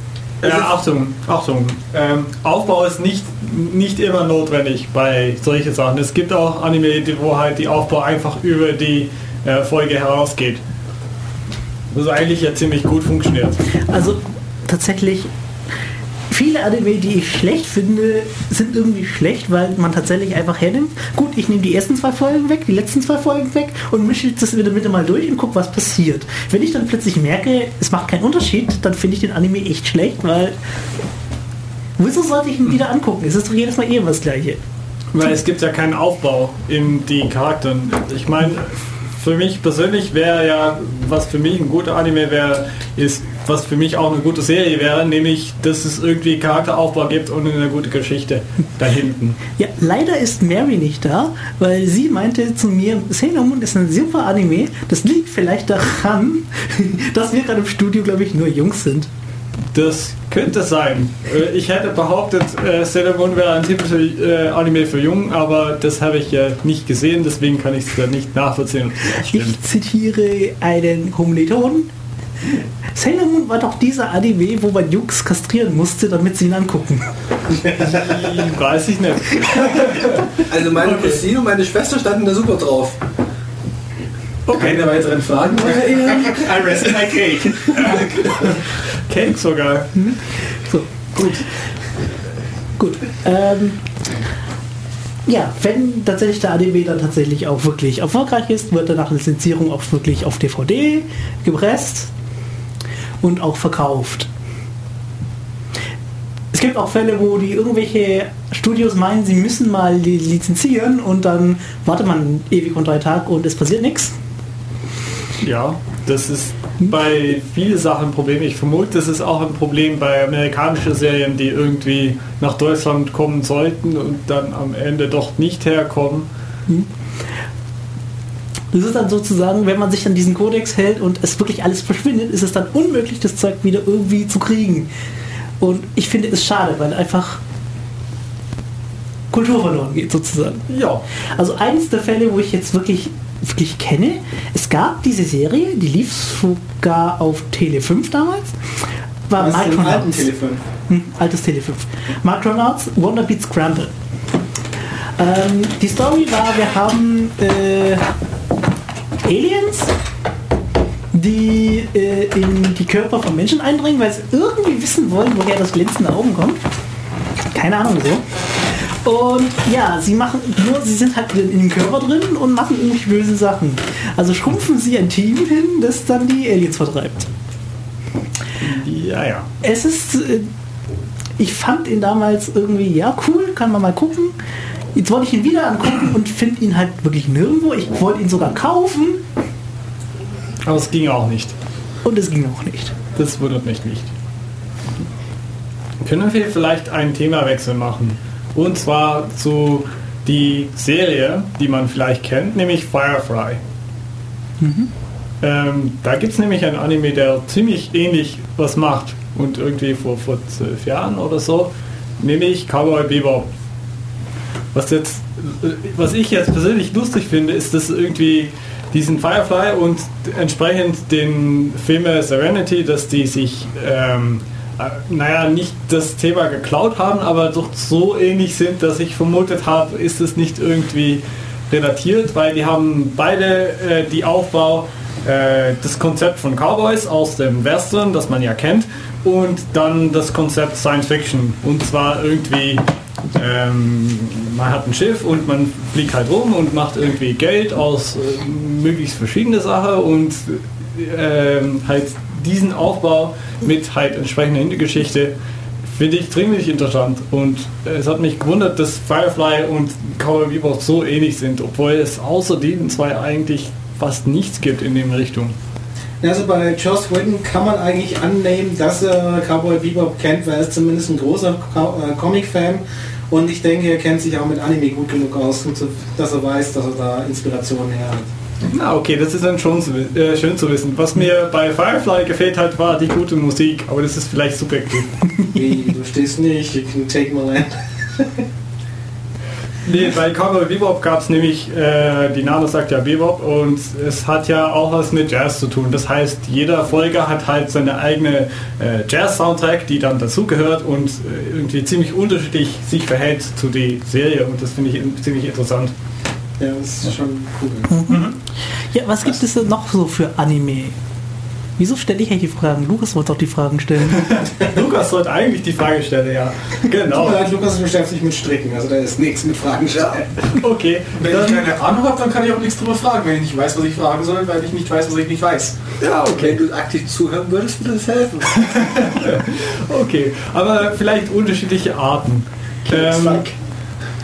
Ja, Achtung, Achtung. Ähm, Aufbau ist nicht, nicht immer notwendig bei solchen Sachen. Es gibt auch Anime, wo halt die Aufbau einfach über die äh, Folge herausgeht. Was eigentlich ja ziemlich gut funktioniert. Also tatsächlich, viele Anime, die ich schlecht finde, sind irgendwie schlecht, weil man tatsächlich einfach hernimmt. Gut, ich nehme die ersten zwei Folgen weg, die letzten zwei Folgen weg und mische das wieder mit mal durch und gucke, was passiert. Wenn ich dann plötzlich merke, es macht keinen Unterschied, dann finde ich den Anime echt schlecht, weil wieso sollte ich ihn wieder angucken? Es ist doch jedes Mal eh was gleiche. Weil es gibt ja keinen Aufbau in die Charakteren. Ich meine, für mich persönlich wäre ja, was für mich ein guter Anime wäre, ist, was für mich auch eine gute Serie wäre, nämlich, dass es irgendwie Charakteraufbau gibt und eine gute Geschichte da hinten. Ja, leider ist Mary nicht da, weil sie meinte zu mir, Sailor Moon ist ein super Anime. Das liegt vielleicht daran, dass wir gerade im Studio, glaube ich, nur Jungs sind. Das könnte sein. Äh, Ich hätte behauptet, äh, Sailor Moon wäre ein typischer äh, Anime für Jungen, aber das habe ich ja nicht gesehen, deswegen kann ich es da nicht nachvollziehen. Ich zitiere einen Kommilitonen. Sailor Moon war doch dieser Anime, wo man Jungs kastrieren musste, damit sie ihn angucken. Weiß ich nicht. Also meine Cousine und meine Schwester standen da super drauf. Keine weiteren Fragen? I rest my cake. Cake sogar. So, gut. Gut. Ähm, ja, wenn tatsächlich der Anime dann tatsächlich auch wirklich erfolgreich ist, wird er nach Lizenzierung auch wirklich auf DVD gepresst und auch verkauft. Es gibt auch Fälle, wo die irgendwelche Studios meinen, sie müssen mal li- lizenzieren und dann wartet man ewig und drei Tage und es passiert nichts. Ja, das ist bei vielen Sachen ein Problem. Ich vermute, das ist auch ein Problem bei amerikanischen Serien, die irgendwie nach Deutschland kommen sollten und dann am Ende doch nicht herkommen. Das ist dann sozusagen, wenn man sich an diesen Kodex hält und es wirklich alles verschwindet, ist es dann unmöglich, das Zeug wieder irgendwie zu kriegen. Und ich finde es schade, weil einfach Kultur verloren geht sozusagen. Ja, Also eines der Fälle, wo ich jetzt wirklich, wirklich kenne, es gab diese Serie, die lief sogar auf Tele 5 damals, war Was Micronauts. Telefon. Hm, altes Tele 5. Micronauts Wonder Beat Scramble. Ähm, die Story war, wir haben äh, Aliens, die äh, in die Körper von Menschen eindringen, weil sie irgendwie wissen wollen, woher das glänzende Augen kommt. Keine Ahnung so. Und ja, sie machen nur, sie sind halt in den Körper drin und machen irgendwie böse Sachen. Also schrumpfen sie ein Team hin, das dann die Aliens vertreibt. ja, ja. Es ist, äh, ich fand ihn damals irgendwie, ja cool, kann man mal gucken. Jetzt wollte ich ihn wieder angucken und finde ihn halt wirklich nirgendwo. Ich wollte ihn sogar kaufen Aber es ging auch nicht. und es ging auch nicht. Das wundert mich nicht. Können wir vielleicht einen Themawechsel machen? Und zwar zu die Serie, die man vielleicht kennt, nämlich Firefly. Ähm, da gibt es nämlich ein Anime, der ziemlich ähnlich was macht und irgendwie vor, vor zwölf Jahren oder so, nämlich Cowboy Bebop. Was jetzt, was ich jetzt persönlich lustig finde, ist, dass irgendwie diesen Firefly und entsprechend den Filme Serenity, dass die sich, ähm, äh, naja, nicht das Thema geklaut haben, aber doch so ähnlich sind, dass ich vermutet habe, ist es nicht irgendwie relatiert, weil die haben beide äh, die Aufbau, äh, das Konzept von Cowboys aus dem Western, das man ja kennt, und dann das Konzept Science Fiction. Und zwar irgendwie, ähm, man hat ein Schiff und man fliegt halt rum und macht irgendwie Geld aus äh, möglichst verschiedene Sachen und ähm, halt diesen Aufbau mit halt entsprechender Hintergeschichte finde ich dringlich interessant und es hat mich gewundert, dass Firefly und Cowboy Bebop so ähnlich sind, obwohl es außer diesen zwei eigentlich fast nichts gibt in dem Richtung. Also bei Joss Whedon kann man eigentlich annehmen, dass er Cowboy Bebop kennt, weil er ist zumindest ein großer äh, Comic-Fan und ich denke, er kennt sich auch mit Anime gut genug aus, dass er weiß, dass er da Inspiration her hat. Na okay, das ist dann schon zu, äh, schön zu wissen. Was mir bei Firefly gefällt hat, war die gute Musik, aber das ist vielleicht subjektiv. Wie, du stehst nicht, you can take my land. Nee, bei Cowboy Bebop gab es nämlich, äh, die Name sagt ja Bebop und es hat ja auch was mit Jazz zu tun. Das heißt, jeder Folge hat halt seine eigene äh, Jazz-Soundtrack, die dann dazugehört und äh, irgendwie ziemlich unterschiedlich sich verhält zu der Serie und das finde ich ziemlich interessant. Ja, das ist schon cool. Ja, was gibt es denn noch so für Anime? Wieso stelle ich eigentlich die Fragen? Lukas wollte doch die Fragen stellen. Lukas sollte eigentlich die Frage stellen, ja. Genau. Leid, Lukas beschäftigt sich mit Stricken, also da ist nichts mit Fragen stellen. Okay, Wenn ich dann, keine Ahnung habe, dann kann ich auch nichts drüber fragen, wenn ich nicht weiß, was ich fragen soll, weil ich nicht weiß, was ich nicht weiß. ja, okay. Wenn du aktiv zuhören würdest, würde das helfen. Okay, aber vielleicht unterschiedliche Arten. Ähm, Fuck.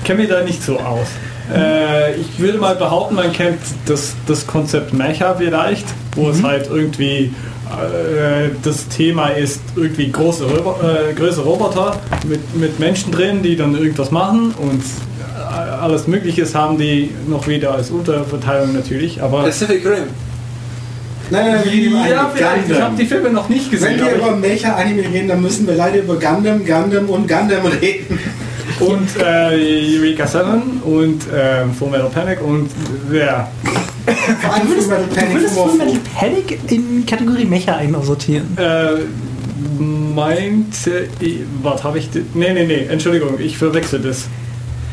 kenne mich da nicht so aus. Äh, ich würde mal behaupten, man kennt das, das Konzept Mecha vielleicht, wo es halt irgendwie äh, das Thema ist irgendwie große Robo äh, größere Roboter mit, mit Menschen drin, die dann irgendwas machen und äh, alles Mögliches haben die noch wieder als Unterverteilung natürlich, aber Pacific Rim. Nein, nein, wir reden ja, vielleicht, ich habe Gundam. die Filme noch nicht Wenn gesehen. wir aber über Mecha-Anime reden, dann müssen wir leider über Gundam, Gundam und Gundam reden. Und äh, Eureka 7 und ähm, Full Metal Panic und ja, Vor allem über den Du Panic würdest. Full Metal Panic in Kategorie Mecha einsortieren. Äh, meinte ich, was habe ich, nee, nee, nee, Entschuldigung, ich verwechsel das.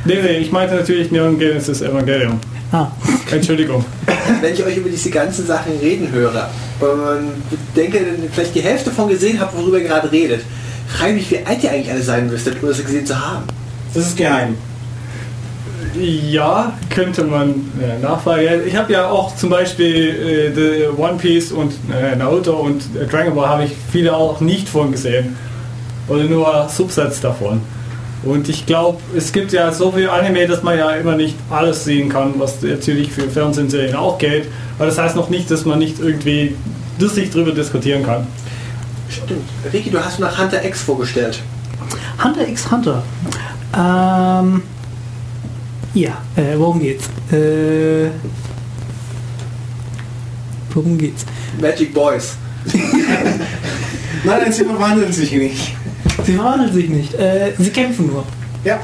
Nee, nee, ich meinte natürlich Neon Genesis Evangelion. Ah, Entschuldigung. Wenn ich euch über diese ganzen Sachen reden höre und denke, vielleicht die Hälfte von gesehen habt, worüber ihr gerade redet, frage ich mich, wie alt ihr eigentlich alle sein müsstet, um das gesehen zu haben. Das ist geheim. Ja, könnte man äh, nachfragen. Ich habe ja auch zum Beispiel äh, The One Piece und äh, Naruto und äh, Dragon Ball habe ich viele auch nicht von gesehen. Oder nur Subsets davon. Und ich glaube, es gibt ja so viel Anime, dass man ja immer nicht alles sehen kann, was natürlich für Fernsehserien auch gilt. Aber das heißt noch nicht, dass man nicht irgendwie lustig drüber diskutieren kann. Stimmt. Ricky, du hast nach Hunter X vorgestellt. Hunter x Hunter. Ähm, ja, äh, worum geht's? Äh, worum geht's? Magic Boys. Nein, nein, sie verwandeln sich nicht. Sie verwandeln sich nicht. Äh, sie kämpfen nur. Ja.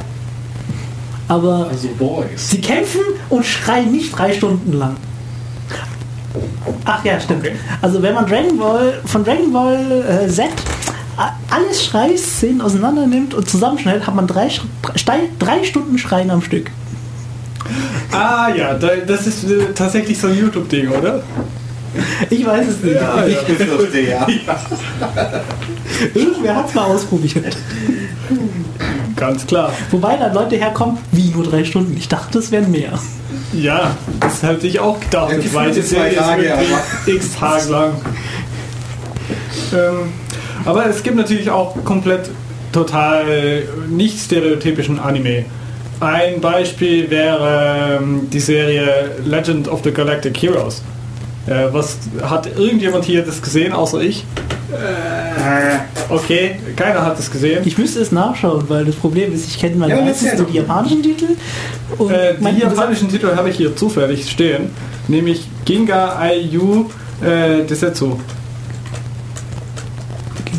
Aber Also Boys. sie kämpfen und schreien nicht drei Stunden lang. Ach ja, stimmt. Okay. Also wenn man Dragon Ball von Dragon Ball äh, Z alles Schreiszenen auseinander nimmt und zusammenschneidet, hat man drei, drei, drei Stunden Schreien am Stück. Ah ja, da, das ist äh, tatsächlich so ein YouTube-Ding, oder? Ich weiß es nicht. Ja, Ich befürchte ja. Irgendwer hat es mal ausprobiert. Ganz klar. Wobei dann Leute herkommen, wie nur drei Stunden. Ich dachte, es wären mehr. Ja, das hätte ich auch gedacht. Ja, Das gefühlt war jetzt zwei Serie ist Tage, x Tage lang. Ähm, aber es gibt natürlich auch komplett total nicht stereotypischen Anime. Ein Beispiel wäre ähm, die Serie Legend of the Galactic Heroes. Äh, was hat irgendjemand hier das gesehen, außer ich? Okay, keiner hat es gesehen. Ich müsste es nachschauen, weil das Problem ist, ich kenne meine Ja, meistens nur die japanischen Titel. Und Äh, die japanischen Titel habe ich hier zufällig stehen, nämlich Ginga Ayu äh, Desetsu.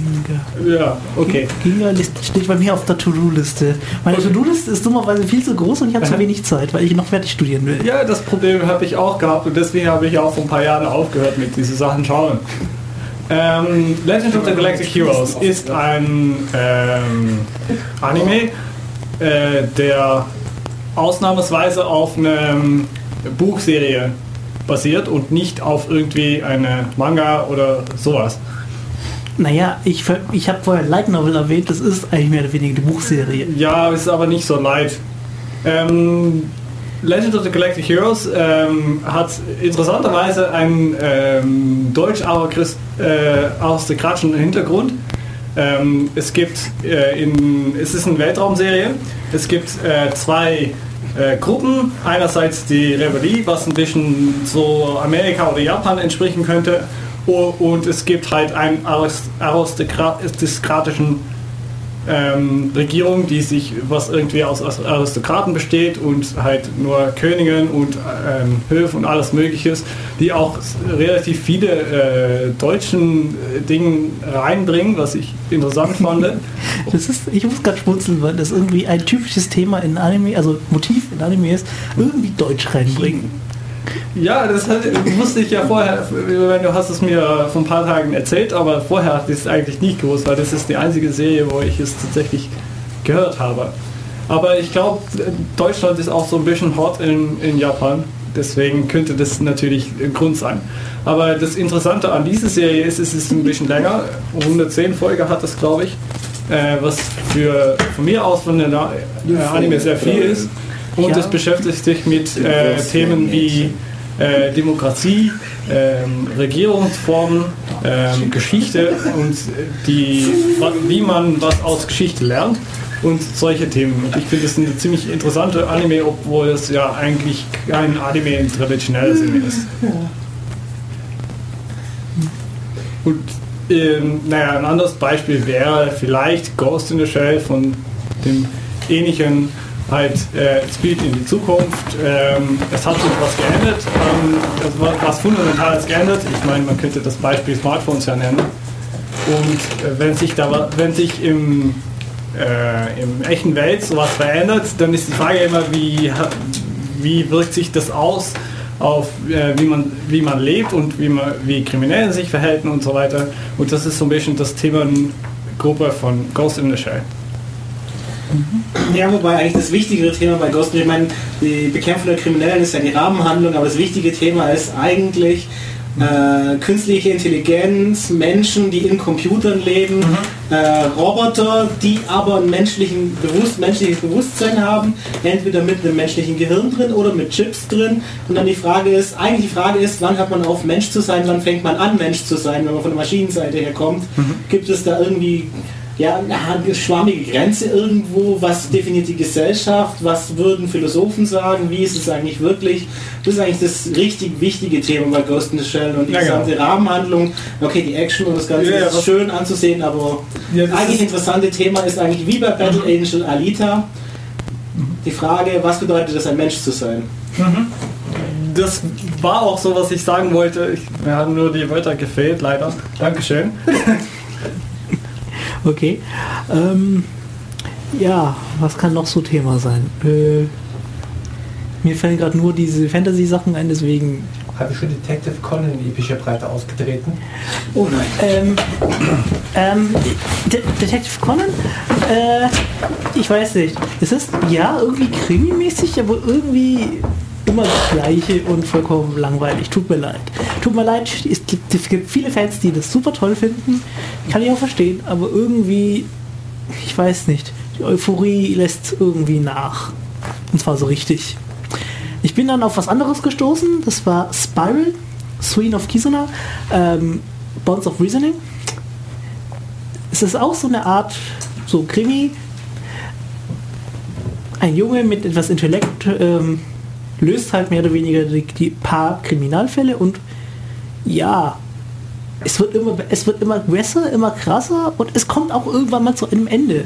Ginga. Ja, okay. Ginga steht bei mir auf der To-Do-Liste. Meine Okay. To-Do-Liste ist dummerweise viel zu groß und ich habe zu wenig Zeit, weil ich noch fertig studieren will. Ja, das Problem habe ich auch gehabt und deswegen habe ich auch vor ein paar Jahren aufgehört mit diesen Sachen schauen. Ähm, Legend of the Galactic Heroes ist ein ähm, Anime, äh, der ausnahmsweise auf einer Buchserie basiert und nicht auf irgendwie eine Manga oder sowas. Naja, ich, ich habe vorher Light Novel erwähnt, das ist eigentlich mehr oder weniger die Buchserie. Ja, ist aber nicht so leid. Ähm, Legend of the Galactic Heroes ähm, hat interessanterweise einen ähm, deutsch-aristokratischen Hintergrund. Ähm, es gibt äh, in, es ist eine Weltraumserie. Es gibt äh, zwei äh, Gruppen. Einerseits die Rebellie, was ein bisschen so Amerika oder Japan entsprechen könnte. Und es gibt halt einen arist- aristokratischen ähm, Regierung, die sich, was irgendwie aus aus Aristokraten besteht und halt nur Königen und ähm, Höfe und alles mögliches, die auch relativ viele äh, deutschen äh, Dinge reinbringen, was ich interessant fand. Das ist, ich muss gerade schmunzeln, weil das irgendwie ein typisches Thema in Anime, also Motiv in Anime ist, irgendwie Deutsch reinbringen. Ja, das wusste ich ja vorher, wenn du hast es mir vor ein paar Tagen erzählt, aber vorher ich es eigentlich nicht gewusst, weil das ist die einzige Serie, wo ich es tatsächlich gehört habe. Aber ich glaube, Deutschland ist auch so ein bisschen hot in, in Japan, deswegen könnte das natürlich ein Grund sein. Aber das Interessante an dieser Serie ist, es ist ein bisschen länger, 110 Folgen hat das, glaube ich, äh, was für von mir aus von der äh, Anime sehr viel ist. Und es beschäftigt sich mit äh, Themen wie äh, Demokratie, ähm, Regierungsformen, ähm, Geschichte und die, wie man was aus Geschichte lernt. und solche Themen. Und ich finde es eine ziemlich interessante Anime, obwohl es ja eigentlich kein Anime im traditionellen Sinne ist. Und ähm, naja, ein anderes Beispiel wäre vielleicht Ghost in the Shell von dem ähnlichen halt äh, spielt in die Zukunft. Ähm, es hat sich was geändert, ähm, es was Fundamentales geändert. Ich meine, man könnte das Beispiel Smartphones ja nennen. Und äh, wenn sich da wenn sich im, äh, im echten Welt sowas verändert, dann ist die Frage immer, wie, wie wirkt sich das aus auf äh, wie, man, wie man lebt und wie, man, wie Kriminelle sich verhalten und so weiter. Und das ist so ein bisschen das Thema Gruppe von Ghost in the Shell. Ja, wobei eigentlich das wichtigere Thema bei Ghost, ich meine, die Bekämpfung der Kriminellen ist ja die Rahmenhandlung, aber das wichtige Thema ist eigentlich äh, künstliche Intelligenz, Menschen, die in Computern leben, mhm. äh, Roboter, die aber ein menschlichen Bewusst menschliches Bewusstsein haben, entweder mit einem menschlichen Gehirn drin oder mit Chips drin. Und dann die Frage ist, eigentlich die Frage ist, wann hört man auf Mensch zu sein, wann fängt man an Mensch zu sein, wenn man von der Maschinenseite her kommt. Mhm. Gibt es da irgendwie ja, eine schwammige Grenze irgendwo, was definiert die Gesellschaft, was würden Philosophen sagen, wie ist es eigentlich wirklich. Das ist eigentlich das richtig wichtige Thema bei Ghost in the Shell und die ja, gesamte genau. Rahmenhandlung. Okay, die Action und das Ganze ja, ist schön anzusehen, aber ja, eigentlich interessante Thema ist eigentlich wie bei Battle mhm. Angel Alita die Frage, was bedeutet es, ein Mensch zu sein? Mhm. Das war auch so, was ich sagen wollte. Ich, mir haben nur die Wörter gefehlt, leider. Dankeschön. Okay. Ähm, ja, was kann noch so Thema sein? Äh, mir fallen gerade nur diese Fantasy-Sachen ein, deswegen. Habe ich schon Detective Conan in epischer Breite ausgetreten? Oh nein. Ähm, ähm, De Detective Conan? Äh, ich weiß nicht. Es ist ja irgendwie krimimäßig, aber irgendwie immer das Gleiche und vollkommen langweilig. Tut mir leid. Tut mir leid, es gibt, viele Fans, die das super toll finden. Kann ich auch verstehen, aber irgendwie, ich weiß nicht, die Euphorie lässt irgendwie nach. Und zwar so richtig. Ich bin dann auf was anderes gestoßen, das war Spiral, Sween of Kisuna, ähm, Bonds of Reasoning. Es ist auch so eine Art, so Krimi. Ein Junge mit etwas Intellekt ähm, löst halt mehr oder weniger die, die paar Kriminalfälle und ja, es wird immer, es wird immer besser, immer krasser und es kommt auch irgendwann mal zu einem Ende.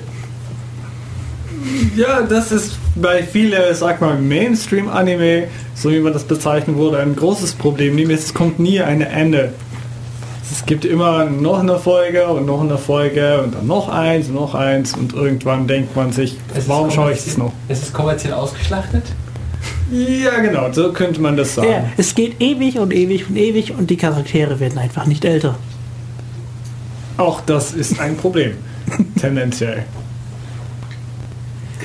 Ja, das ist bei vielen, sag mal, Mainstream-Anime, so wie man das bezeichnen würde, ein großes Problem. Nämlich es kommt nie ein Ende. Es gibt immer noch eine Folge und noch eine Folge und dann noch eins und noch eins und irgendwann denkt man sich, warum schaue ich das noch? Es ist kommerziell ausgeschlachtet? Ja, genau, so könnte man das sagen. Ja, es geht ewig und ewig und ewig und die Charaktere werden einfach nicht älter. Auch das ist ein Problem. Tendenziell.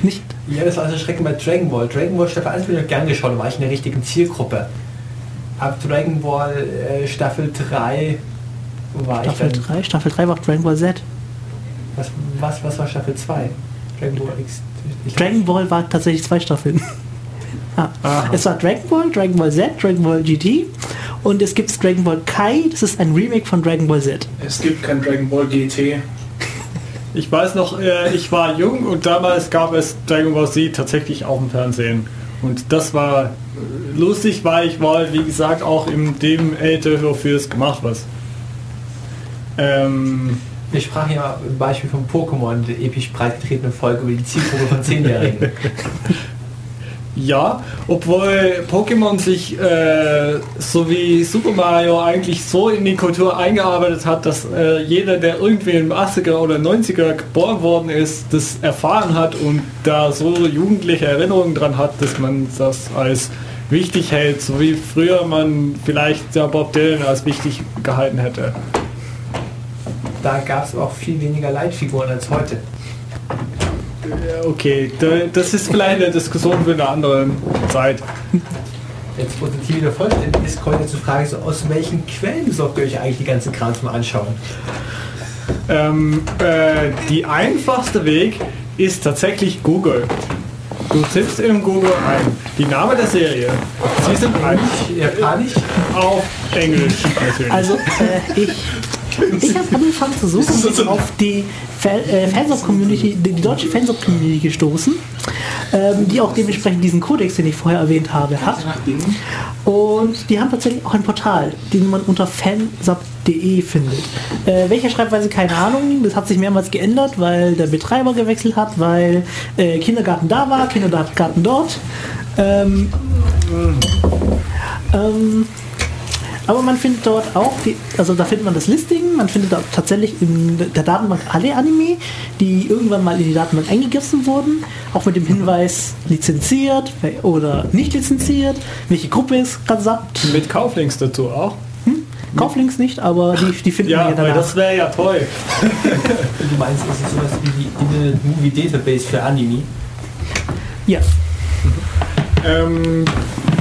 Nicht? Ja, das war also Schrecken bei Dragon Ball. Dragon Ball Staffel 1 bin ich gern geschaut, da war ich in der richtigen Zielgruppe. Ab Dragon Ball äh, Staffel 3 war Staffel ich. Staffel 3? Staffel 3 war Dragon Ball Z. Was, was, was war Staffel 2? Dragon Ball X. Dragon Ball war tatsächlich zwei Staffeln. Ah. Es war Dragon Ball, Dragon Ball Z, Dragon Ball GT und es gibt Dragon Ball Kai, das ist ein Remake von Dragon Ball Z. Es gibt kein Dragon Ball GT. Ich weiß noch, äh, ich war jung und damals gab es Dragon Ball Z tatsächlich auch im Fernsehen. Und das war lustig, weil ich war, wie gesagt, auch in dem Alter, wofür es gemacht war. Ähm, wir sprachen ja im Beispiel von Pokémon, der episch breit getretene Folge über die Zielgruppe von 10-Jährigen. Ja, obwohl Pokémon sich äh, so wie Super Mario eigentlich so in die Kultur eingearbeitet hat, dass äh, jeder, der irgendwie im 80er oder 90er geboren worden ist, das erfahren hat und da so jugendliche Erinnerungen dran hat, dass man das als wichtig hält, so wie früher man vielleicht der Bob Dylan als wichtig gehalten hätte. Da gab es auch viel weniger Leitfiguren als heute. Okay, das ist vielleicht eine Diskussion für eine andere Zeit. Jetzt, wo die wieder vollständig ist, kommt jetzt die Frage, so, aus welchen Quellen besorgt ihr euch eigentlich die ganzen Kram zum Anschauen? Ähm, äh, die einfachste Weg ist tatsächlich Google. Du tippst in Google ein, die Name der Serie. Sie sind eigentlich japanisch auf Englisch natürlich. Also äh, ich Ich habe angefangen zu suchen und bin auf die äh, Fansub-Community, die, die deutsche Fansub-Community gestoßen, ähm, die auch dementsprechend diesen Kodex, den ich vorher erwähnt habe, hat. Und die haben tatsächlich auch ein Portal, den man unter fansub.de findet. Äh, welcher Schreibweise, keine Ahnung. Das hat sich mehrmals geändert, weil der Betreiber gewechselt hat, weil äh, Kindergarten da war, Kindergarten dort. Ähm, ähm, aber man findet dort auch, die, also da findet man das Listing, man findet da tatsächlich in der Datenbank alle Anime, die irgendwann mal in die Datenbank eingegossen wurden, auch mit dem Hinweis lizenziert oder nicht lizenziert, welche Gruppe es gerade sagt. Mit Kauflinks dazu auch. Kauflinks nicht, aber die, die finden Ja, wir weil danach. das wäre ja toll. Du meinst, es ist sowas wie die Internet Movie Database für Anime? ja. Ähm,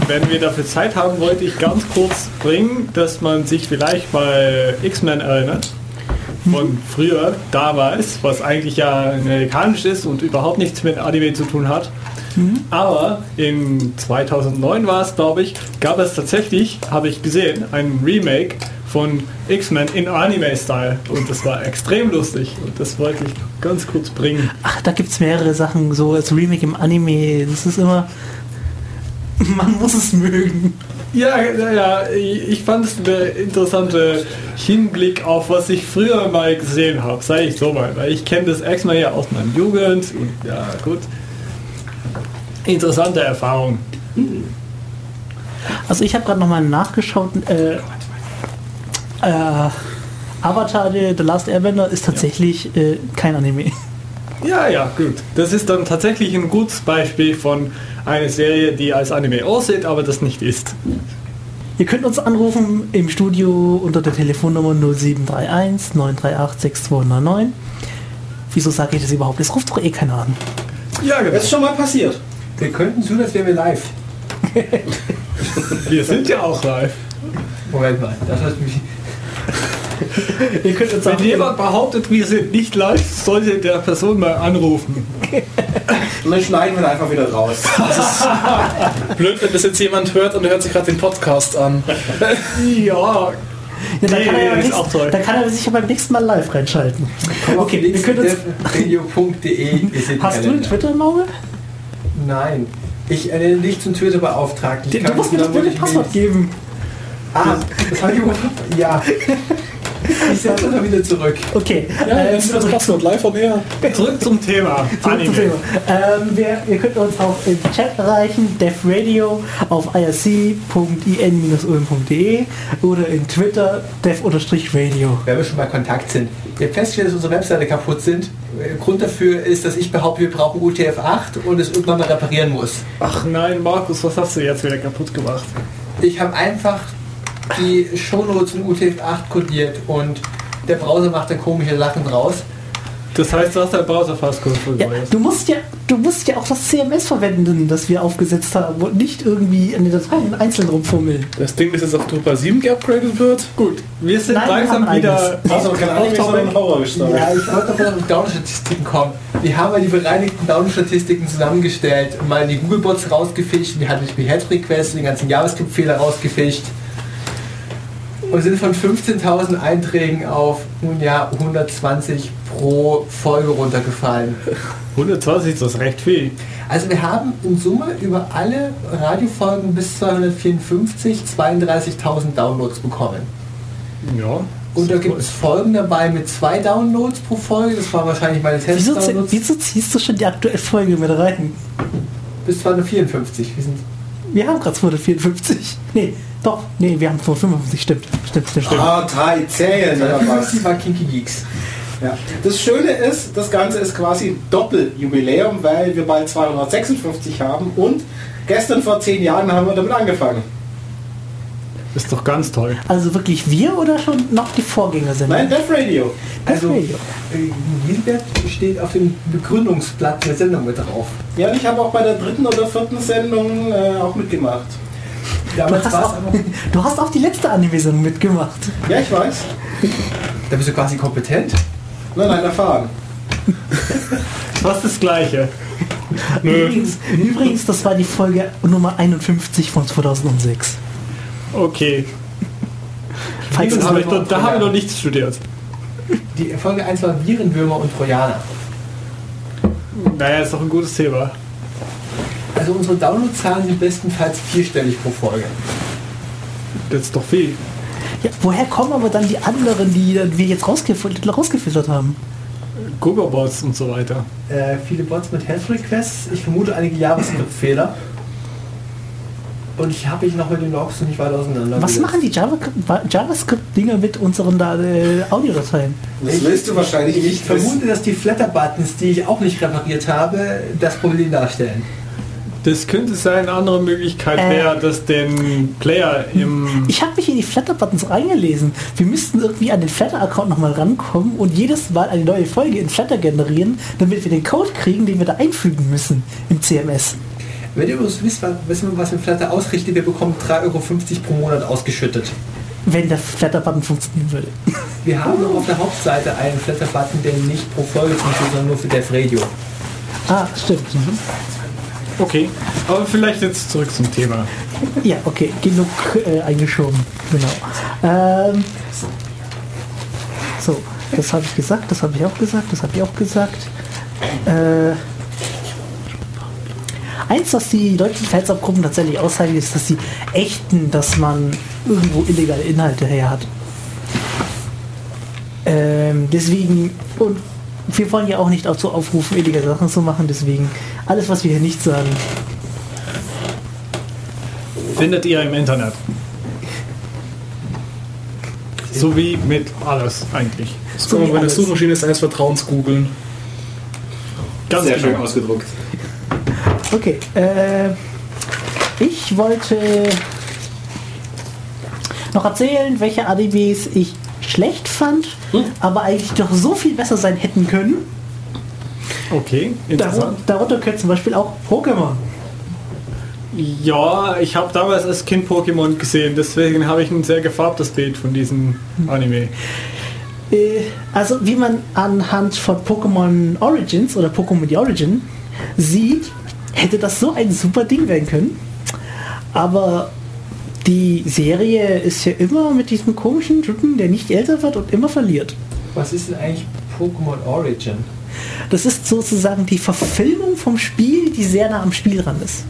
wenn wir dafür Zeit haben, wollte ich ganz kurz bringen, dass man sich vielleicht bei X-Men erinnert. Von früher, damals, was eigentlich ja amerikanisch ist und überhaupt nichts mit Anime zu tun hat. Aber in 2009 war es, glaube ich, gab es tatsächlich, habe ich gesehen, ein Remake von X-Men in Anime-Style. Und das war extrem lustig. Und das wollte ich ganz kurz bringen. Ach, da gibt es mehrere Sachen, so als Remake im Anime. Das ist immer. Man muss es mögen. Ja, ja, ja, ich fand es eine interessante Hinblick auf was ich früher mal gesehen habe, sage ich so mal, weil ich kenne das X-Men ja aus meiner Jugend und ja gut. Interessante Erfahrung. Also ich habe gerade nochmal nachgeschaut. Äh, äh, Avatar The, The Last Airbender ist tatsächlich äh, kein Anime. Ja, ja, gut. Das ist dann tatsächlich ein gutes Beispiel von einer Serie, die als Anime aussieht, aber das nicht ist. Ihr könnt uns anrufen im Studio unter der Telefonnummer 0731 938 6299. Wieso sage ich das überhaupt? Das ruft doch eh keiner an. Ja, genau. Das ist schon mal passiert. Wir könnten tun, als wären wir live. Wir sind ja auch live. Moment mal, das hast mich. Ihr könnt uns Wenn auch jemand behauptet, wir sind nicht live, sollte der Person mal anrufen. Und dann schneiden wir einfach wieder raus. Blöd, wenn das jetzt jemand hört und hört sich gerade den Podcast an. Ja, ja, dann, kann er Nee, ja ist nächst, auch toll. dann kann er sich ja beim nächsten Mal live reinschalten. Okay, wir können uns, Radio.de hast du einen Twitter im Auge? Nein. Ich ernenne dich zum Twitter-Beauftragten. Du kann musst mir ich Passwort geben. Ah, das habe ich überhaupt. Ja. Ich setze das wieder zurück. Okay. Ja, ähm, das Passwort live on air. zurück zum Thema. Zurück zum. Thema. Ähm, wir, ihr könnt uns auch im Chat erreichen, Def Radio auf irc.in-ulm.de oder in Twitter def-radio. Wenn wir schon bei Kontakt sind. Habt festgestellt, dass unsere Webseite kaputt sind. Äh, Grund dafür ist, dass ich behaupte, wir brauchen UTF-8 und es irgendwann mal reparieren muss. Ach nein, Markus, was hast du jetzt wieder kaputt gemacht? Ich habe einfach die Shownotes in UTF-8 kodiert und der Browser macht da komische Sachen draus. Das heißt, du hast deinen Browser fast Ja, du musst ja, du musst ja auch das CMS verwenden, das wir aufgesetzt haben und nicht irgendwie an den Dateien einzeln rumfummeln. Das Ding, das jetzt auf Drupal 7 geupgradet wird. Gut, wir sind Nein, wir langsam haben wieder Also kein Anime, sondern ein Horror-Story. Ja, ich wollte davon auf Download-Statistiken kommen. Wir haben mal die bereinigten Download-Statistiken zusammengestellt mal die Google-Bots rausgefischt, die HTTP-Head-Requests, den ganzen JavaScript-Fehler rausgefischt und sind von 15.000 Einträgen auf nun ja 120 pro Folge runtergefallen. 120 ist das recht viel. Also wir haben in Summe über alle Radiofolgen bis 254 32.000 Downloads bekommen. Ja. Und da gibt es Folgen dabei mit zwei Downloads pro Folge. Das war wahrscheinlich meine Wieso, Test-Downloads. wieso ziehst du schon die aktuelle Folge mit rein? Bis 254. Wir sind Wir haben gerade 254. Nee, doch, nee, wir haben 255, stimmt. Stimmt, stimmt, stimmt. Ah, drei Zählen oder was? 250 war Kinky Geeks. Ja. Das Schöne ist, das Ganze ist quasi Doppeljubiläum, weil wir bald 256 haben und gestern vor zehn Jahren haben wir damit angefangen. Ist doch ganz toll. Also wirklich wir oder schon noch die Vorgängersendung? Nein, Death Radio. Also, Radio. äh, Gilbert steht auf dem Begründungsblatt der Sendung mit drauf. Ja, und ich habe auch bei der dritten oder vierten Sendung äh, auch mitgemacht. Du hast, auch, du hast auch die letzte Anime-Sendung mitgemacht. Ja, ich weiß. Da bist du quasi kompetent. Nein, nein, erfahren. Fast das gleiche. Übrigens, übrigens, das war die Folge Nummer 51 von 2006. Okay. Falls habe ich, und da habe ich noch nichts studiert. Die Folge 1 war Virenwürmer und Trojaner. Naja, ist doch ein gutes Thema. Also unsere Downloadzahlen sind bestenfalls vierstellig pro Folge. Das ist doch viel. Ja, woher kommen aber dann die anderen, die wir jetzt rausgefiltert, rausgefiltert haben? Googlebots und so weiter. Äh, viele Bots mit Health Requests. Ich vermute einige JavaScript-Fehler. Und ich habe mich noch mit den Logs noch nicht weiter auseinander. Was machen die Java JavaScript-Dinger mit unseren äh, Audiodateien? Das willst du wahrscheinlich Ich nicht vermute, dass die Flatter-Buttons, die ich auch nicht repariert habe, das Problem darstellen. Das könnte sein, eine andere Möglichkeit Äh. wäre, dass den Player im... Ich habe mich in die Flatter-Buttons reingelesen. Wir müssten irgendwie an den Flatter-Account nochmal rankommen und jedes Mal eine neue Folge in Flatter generieren, damit wir den Code kriegen, den wir da einfügen müssen im CMS. Wenn ihr übrigens wisst, was- wissen, was mit Flatter ausrichtet, wir bekommen 3,50 Euro pro Monat ausgeschüttet. Wenn der Flatter-Button funktionieren würde. Wir haben noch auf der Hauptseite einen Flatter-Button, der nicht pro Folge funktioniert, sondern nur für Dev Radio. Ah, stimmt. Mhm. Okay, aber vielleicht jetzt zurück zum Thema. Ja, okay, genug äh, eingeschoben. Genau. Ähm, so, das habe ich gesagt, das habe ich auch gesagt, das habe ich auch gesagt. Äh, eins, was die deutschen Fansubgruppen tatsächlich auszeichnet, ist, dass sie ächten, dass man irgendwo illegale Inhalte her hat. Ähm, deswegen, und wir wollen ja auch nicht dazu aufrufen, illegale Sachen zu machen, deswegen alles, was wir hier nicht sagen, Findet ihr im Internet. So wie mit alles eigentlich. Das kann man bei der. Suchmaschine seines Vertrauens googeln. Ganz Sehr schön genau. ausgedruckt. Okay, äh, ich wollte noch erzählen, welche Animes ich schlecht fand, aber eigentlich doch so viel besser sein hätten können. Okay, Darunter, interessant. darunter gehört zum Beispiel auch Pokémon. Ja, ich habe damals als Kind Pokémon gesehen, deswegen habe ich ein sehr gefärbtes Bild von diesem Anime. Äh, also wie man anhand von Pokémon Origins oder Pokémon The Origin sieht, hätte das so ein super Ding werden können. Aber die Serie ist ja immer mit diesem komischen Typen, der nicht älter wird und immer verliert. Was ist denn eigentlich Pokémon Origin? Das ist sozusagen die Verfilmung vom Spiel, die sehr nah am Spiel dran ist.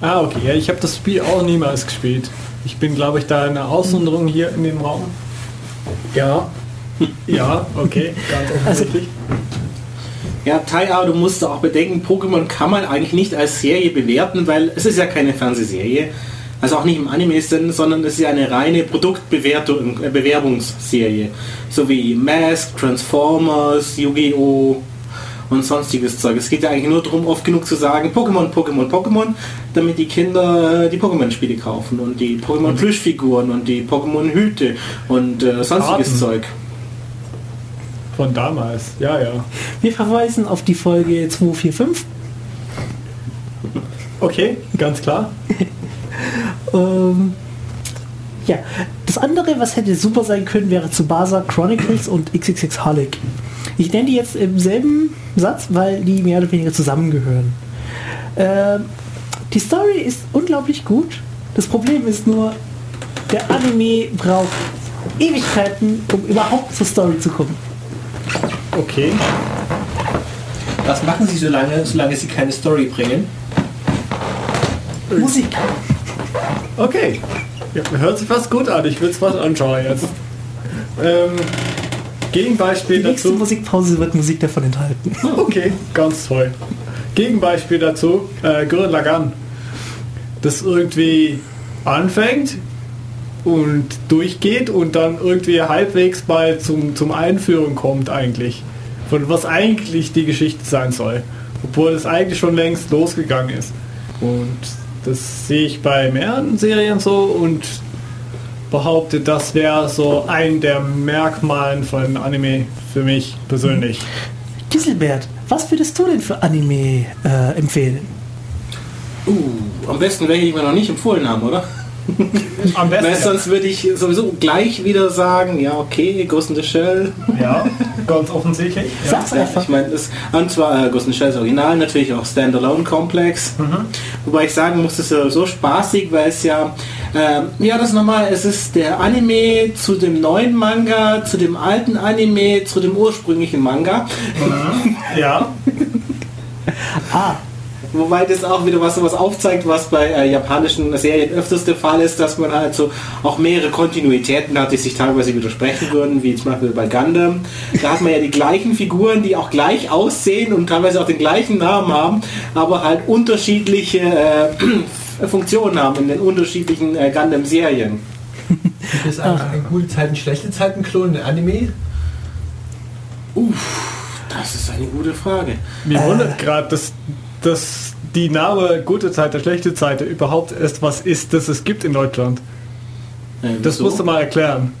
Ah, okay, ja, ich habe das Spiel auch niemals gespielt. Ich bin, glaube ich, da eine Aussonderung hier in dem Raum. Ja. Ja, okay, ganz offensichtlich. Ja, Tai, aber du musst auch bedenken, Pokémon kann man eigentlich nicht als Serie bewerten, weil es ist ja keine Fernsehserie. Also auch nicht im Anime-Sinn, sondern es ist ja eine reine Produktbewertung, äh, Bewerbungsserie. So wie Mask, Transformers, Yu-Gi-Oh! und sonstiges Zeug. Es geht ja eigentlich nur darum, oft genug zu sagen, Pokémon, Pokémon, Pokémon, damit die Kinder äh, die Pokémon-Spiele kaufen und die Pokémon-Plüschfiguren und die Pokémon-Hüte und äh, sonstiges Karten. Zeug. Von damals, ja, ja. Wir verweisen auf die Folge 245. Okay, ganz klar. Ähm, ja, das andere, was hätte super sein können, wäre Tsubasa Chronicles und XXX Holic. Ich nenne die jetzt im selben Satz, weil die mehr oder weniger zusammengehören. Ähm, die Story ist unglaublich gut. Das Problem ist nur, der Anime braucht Ewigkeiten, um überhaupt zur Story zu kommen. Okay. Was machen sie so lange, solange sie keine Story bringen? Musik. Okay. Ja, hört sich fast gut an. Ich will es fast anschauen jetzt. Ähm, Gegenbeispiel Die nächste dazu. Musikpause wird Musik davon enthalten. Okay, ganz toll. Gegenbeispiel dazu, äh, Gurren Lagann. Das irgendwie anfängt und durchgeht und dann irgendwie halbwegs bald zum, zum Einführen kommt eigentlich. Von was eigentlich die Geschichte sein soll. Obwohl es eigentlich schon längst losgegangen ist. Und das sehe ich bei mehreren Serien so und behaupte, das wäre so ein der Merkmalen von Anime für mich persönlich. Giselbert, was würdest du denn für Anime äh, empfehlen? Uh, am besten welche, die wir noch nicht empfohlen haben, oder? Am besten. Weil sonst würde ich sowieso gleich wieder sagen, ja okay, Ghost in the Shell. Ja, ganz offensichtlich. Ja. Sag's Ja, einfach. ich meine, das und zwar äh, Ghost in the Shell ist Original, natürlich auch Standalone Complex. Wobei ich sagen muss, das ist ja so spaßig, weil es ja Ähm, ja, das ist normal. Es ist der Anime zu dem neuen Manga, zu dem alten Anime, zu dem ursprünglichen Manga. Ja. Ah, Wobei das auch wieder was, was aufzeigt, was bei äh, japanischen Serien öfters der Fall ist, dass man halt so auch mehrere Kontinuitäten hat, die sich teilweise widersprechen würden, wie zum Beispiel bei Gundam. Da hat man ja die gleichen Figuren, die auch gleich aussehen und teilweise auch den gleichen Namen haben, aber halt unterschiedliche äh, Funktionen haben in den unterschiedlichen äh, Gundam-Serien. Gibt es eigentlich ein gute Zeiten, schlechte Zeiten Klon in Anime? Das ist eine gute Frage. Mir wundert gerade, dass, dass die Name gute Zeit, der schlechte Zeit überhaupt erst was ist, das es gibt in Deutschland. Äh, Das musst du mal erklären.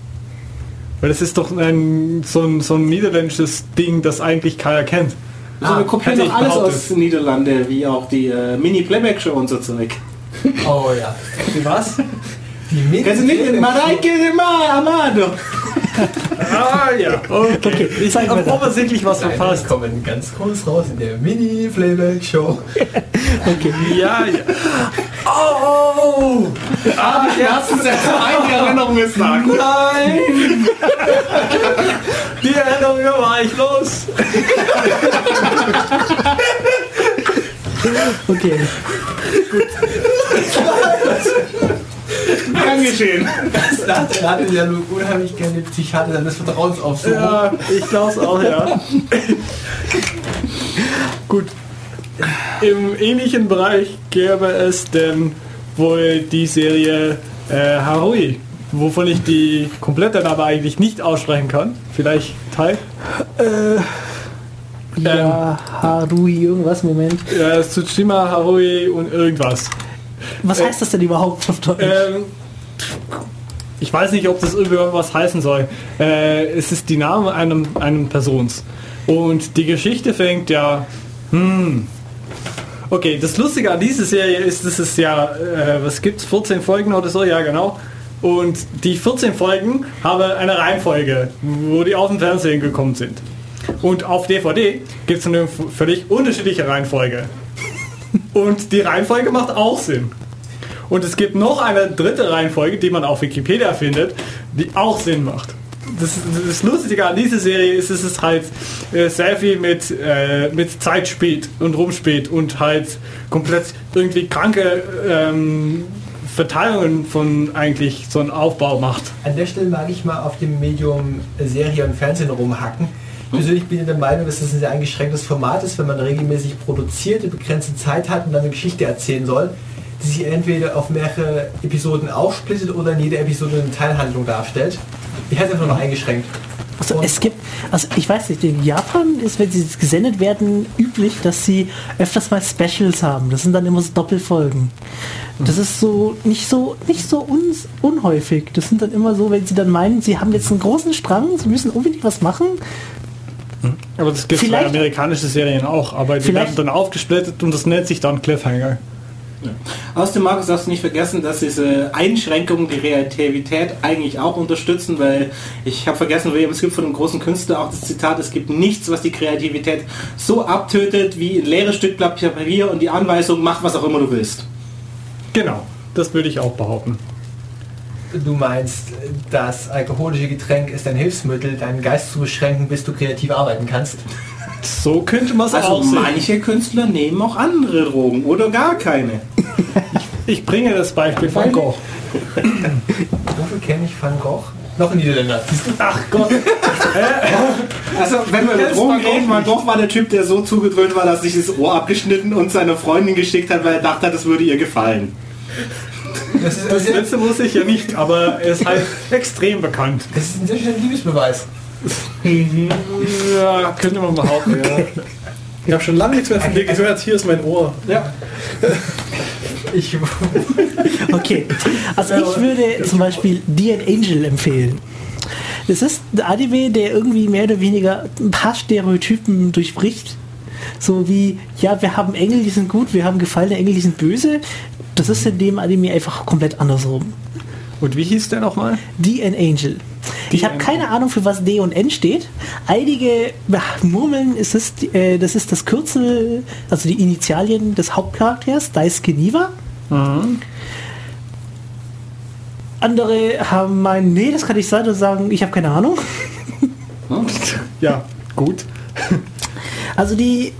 Weil das ist doch ein, so, ein, so ein niederländisches Ding, das eigentlich keiner kennt. Also wir kopieren doch alles aus Niederlande, wie auch die äh, Mini-Playback-Show und so Zeug. Oh ja. Die was? Die Mini Kennst du nicht? Mareike Amado. Ah ja. Okay. Ich Zeig habe offensichtlich was Nein, verpasst. wir kommen ganz kurz raus in der Mini-Playback-Show. Ja, ja. Oh! Ah, das ist jetzt eine Erinnerung ist nach. Nein! Die Erinnerung war ich los. okay. Gern geschehen. Das hatte ja nur unheimlich gerne Psychiater seines Vertrauens aufsuchen. Ja, ich glaube es auch, ja. Gut. Im ähnlichen Bereich gäbe es denn wohl die Serie äh, Harui, wovon ich die komplette Name eigentlich nicht aussprechen kann. Vielleicht Teil. Ja, Harui, irgendwas, Moment. Ja, Tsushima Harui und irgendwas. Was heißt das denn überhaupt auf Deutsch? Ähm, ich weiß nicht, ob das irgendwas heißen soll. Äh, es ist die Name einem, einem Persons. Und die Geschichte fängt ja. Hm. Okay, das Lustige an dieser Serie ist, dass es ja, äh, was gibt's, 14 Folgen oder so, ja genau. Und die 14 Folgen haben eine Reihenfolge, wo die auf dem Fernsehen gekommen sind. Und auf DVD gibt es eine völlig unterschiedliche Reihenfolge. Und die Reihenfolge macht auch Sinn. Und es gibt noch eine dritte Reihenfolge, die man auf Wikipedia findet, die auch Sinn macht. Das, das Lustige an dieser Serie ist, dass es halt äh, sehr viel mit, äh, mit Zeit spielt und rumspielt und halt komplett irgendwie kranke ähm, Verteilungen von eigentlich so einem Aufbau macht. An der Stelle mag ich mal auf dem Medium Serie und Fernsehen rumhacken. Ich persönlich bin der Meinung, dass das ein sehr eingeschränktes Format ist, wenn man regelmäßig produziert, eine begrenzte Zeit hat und dann eine Geschichte erzählen soll, die sich entweder auf mehrere Episoden aufsplittet oder in jeder Episode eine Teilhandlung darstellt. Ich hätte einfach noch eingeschränkt. Also es gibt, also ich weiß nicht, in Japan ist, wenn sie gesendet werden, üblich, dass sie öfters mal Specials haben. Das sind dann immer so Doppelfolgen. Das ist so nicht so nicht so uns, unhäufig. Das sind dann immer so, wenn sie dann meinen, sie haben jetzt einen großen Strang, sie müssen unbedingt was machen. Aber das gibt es bei amerikanischen Serien auch, aber die werden dann aufgesplittet und das nennt sich dann Cliffhanger. Außerdem, Markus, darfst du nicht vergessen, dass diese Einschränkungen die Kreativität eigentlich auch unterstützen, weil ich habe vergessen, wer- es gibt von einem großen Künstler auch das Zitat, es gibt nichts, was die Kreativität so abtötet wie ein leeres Stück Papier und die Anweisung, mach was auch immer du willst. Genau, das würde ich auch behaupten. Du meinst, das alkoholische Getränk ist ein Hilfsmittel, deinen Geist zu beschränken, bis du kreativ arbeiten kannst. So könnte man es Also auch sehen. manche Künstler nehmen auch andere Drogen oder gar keine. Ich bringe das Beispiel Van Gogh. Wofür kenne ich Van Gogh? Noch ein Niederländer. Ach Gott. Also wenn wir über Drogen reden, Van. Gogh war der Typ, der so zugedröhnt war, dass sich das Ohr abgeschnitten und seiner Freundin geschickt hat, weil er dachte, das würde ihr gefallen. Das ist, Das letzte muss ich ja nicht, aber er ist halt extrem bekannt. das ist ein sehr schöner Liebesbeweis. Ja, könnte man behaupten, ja. Ich habe schon lange nichts mehr von dir gehört. Hier ist mein Ohr. Ja. Ich, Okay, also ich würde zum Beispiel The Angel empfehlen. Das ist ein Anime, der irgendwie mehr oder weniger ein paar Stereotypen durchbricht. So wie, ja, wir haben Engel, die sind gut, wir haben gefallene Engel, die sind böse. Das ist in dem Anime einfach komplett andersrum. Und wie hieß der nochmal? The Angel. Ich habe keine Ahnung, für was D und N steht. Einige murmeln, es ist, äh, das ist das Kürzel, also die Initialien des Hauptcharakters, Daisuke Niwa. andere haben meinen, nee, das kann nicht sein und sagen, ich habe keine Ahnung. Ja, gut. Also die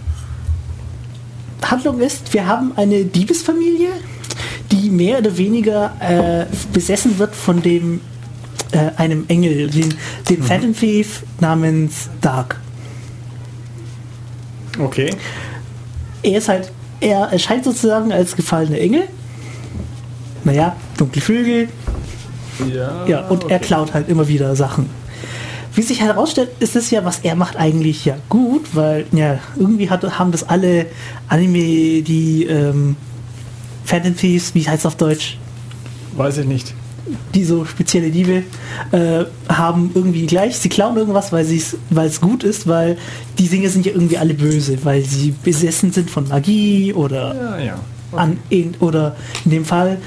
Handlung ist, wir haben eine Diebesfamilie, die mehr oder weniger äh, besessen wird von dem äh, einem Engel, den, dem Phantom Thief namens Dark. Okay. Er ist halt, er erscheint sozusagen als gefallener Engel. Naja, dunkle Vögel, Ja, Ja, und er klaut halt immer wieder Sachen. Wie sich herausstellt, ist es ja, was er macht, eigentlich ja gut, weil ja, irgendwie hat, haben das alle Anime, die ähm, Thieves, wie heißt es auf Deutsch, Weiß ich nicht. die so spezielle Diebe äh, haben irgendwie gleich. Sie klauen irgendwas, weil es weil es gut ist, weil die Dinge sind ja irgendwie alle böse, weil sie besessen sind von Magie oder Ja, ja. an in, oder in dem Fall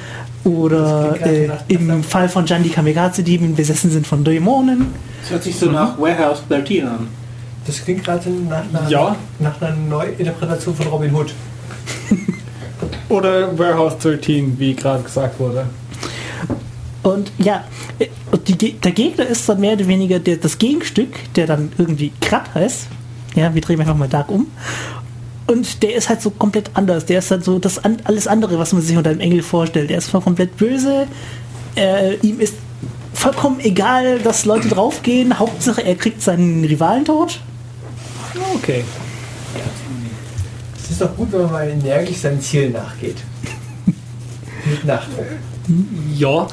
oder äh, nach- im Fall von Jan die Kamikaze-Dieben besessen sind von Dämonen. Das hört sich so nach Warehouse 13 an. Das klingt gerade nach, einer- Ja. nach einer Neuinterpretation von Robin Hood. Oder Warehouse 13, wie gerade gesagt wurde. Und ja, die, der Gegner ist dann mehr oder weniger der, das Gegenstück, der dann irgendwie Krat heißt. Ja, wir drehen einfach mal Dark um. Und der ist halt so komplett anders. Der ist halt so das alles andere, was man sich unter einem Engel vorstellt. Der ist voll komplett böse. Äh, ihm ist vollkommen egal, dass Leute draufgehen. Hauptsache, er kriegt seinen Rivalen tot. Okay. Es ist doch gut, wenn man mal energisch seinem Ziel nachgeht. Mit Nachdruck. Ja,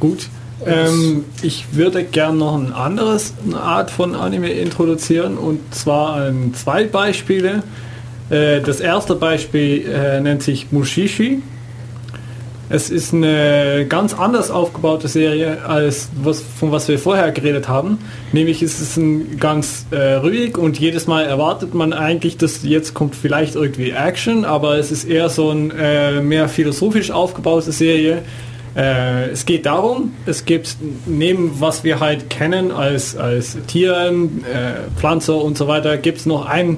gut. Ähm, ich würde gern noch ein anderes eine Art von Anime introduzieren und zwar ähm, zwei Beispiele. Äh, das erste Beispiel äh, nennt sich Mushishi. Es ist eine ganz anders aufgebaute Serie als was, von was wir vorher geredet haben. Nämlich ist es ein ganz äh, ruhig und jedes Mal erwartet man eigentlich, dass jetzt kommt vielleicht irgendwie Action, aber es ist eher so ein äh, mehr philosophisch aufgebaute Serie. Äh, es geht darum, es gibt neben was wir halt kennen als, als Tieren, äh, Pflanze und so weiter, gibt es noch ein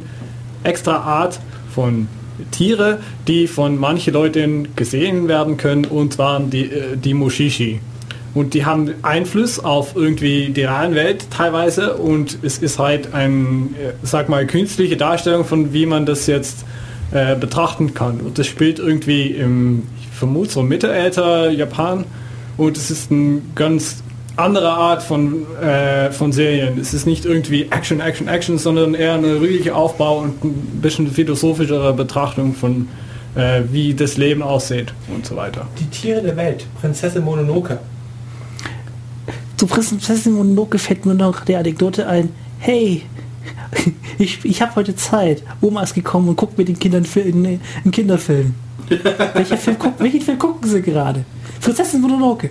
extra Art von Tiere, die von manchen Leuten gesehen werden können, und zwar die, äh, die Mushishi. Und die haben Einfluss auf irgendwie die Realwelt teilweise und es ist halt ein, äh, sag mal, künstliche Darstellung von wie man das jetzt äh, betrachten kann. Und das spielt irgendwie im, ich vermute so Mittelalter, Japan und es ist eine ganz andere Art von, äh, von Serien. Es ist nicht irgendwie Action, Action, Action, sondern eher eine ruhige Aufbau und ein bisschen philosophischere Betrachtung von äh, wie das Leben aussieht und so weiter. Die Tiere der Welt. Prinzessin Mononoke. Zu Prinzessin Mononoke fällt mir noch die Anekdote ein. Hey, ich, ich habe heute Zeit. Oma ist gekommen und guckt mit den Kindern Fil- einen einen Kinderfilm. Welcher Film guck, welchen Film gucken sie gerade? Prinzessin Mononoke.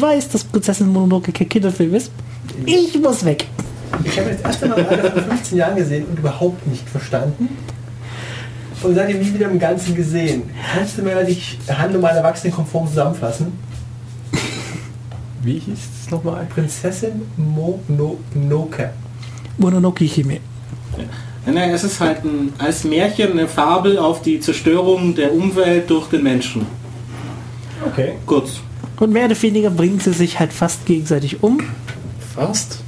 Du weißt, dass Prinzessin Mononoke kein Kinderfilm ist. Ich muss weg. Ich habe das erste Mal von 15 Jahren gesehen und überhaupt nicht verstanden. Und seitdem nie wieder im Ganzen gesehen. Kannst du mir die Handlung meiner Erwachsenen konform zusammenfassen? Wie hieß es nochmal? Prinzessin Mononoke. Mononoke Hime. Nein, es ist halt ein, als Märchen eine Fabel auf die Zerstörung der Umwelt durch den Menschen. Okay. Kurz. Und mehr oder weniger bringen sie sich halt fast gegenseitig um. Fast.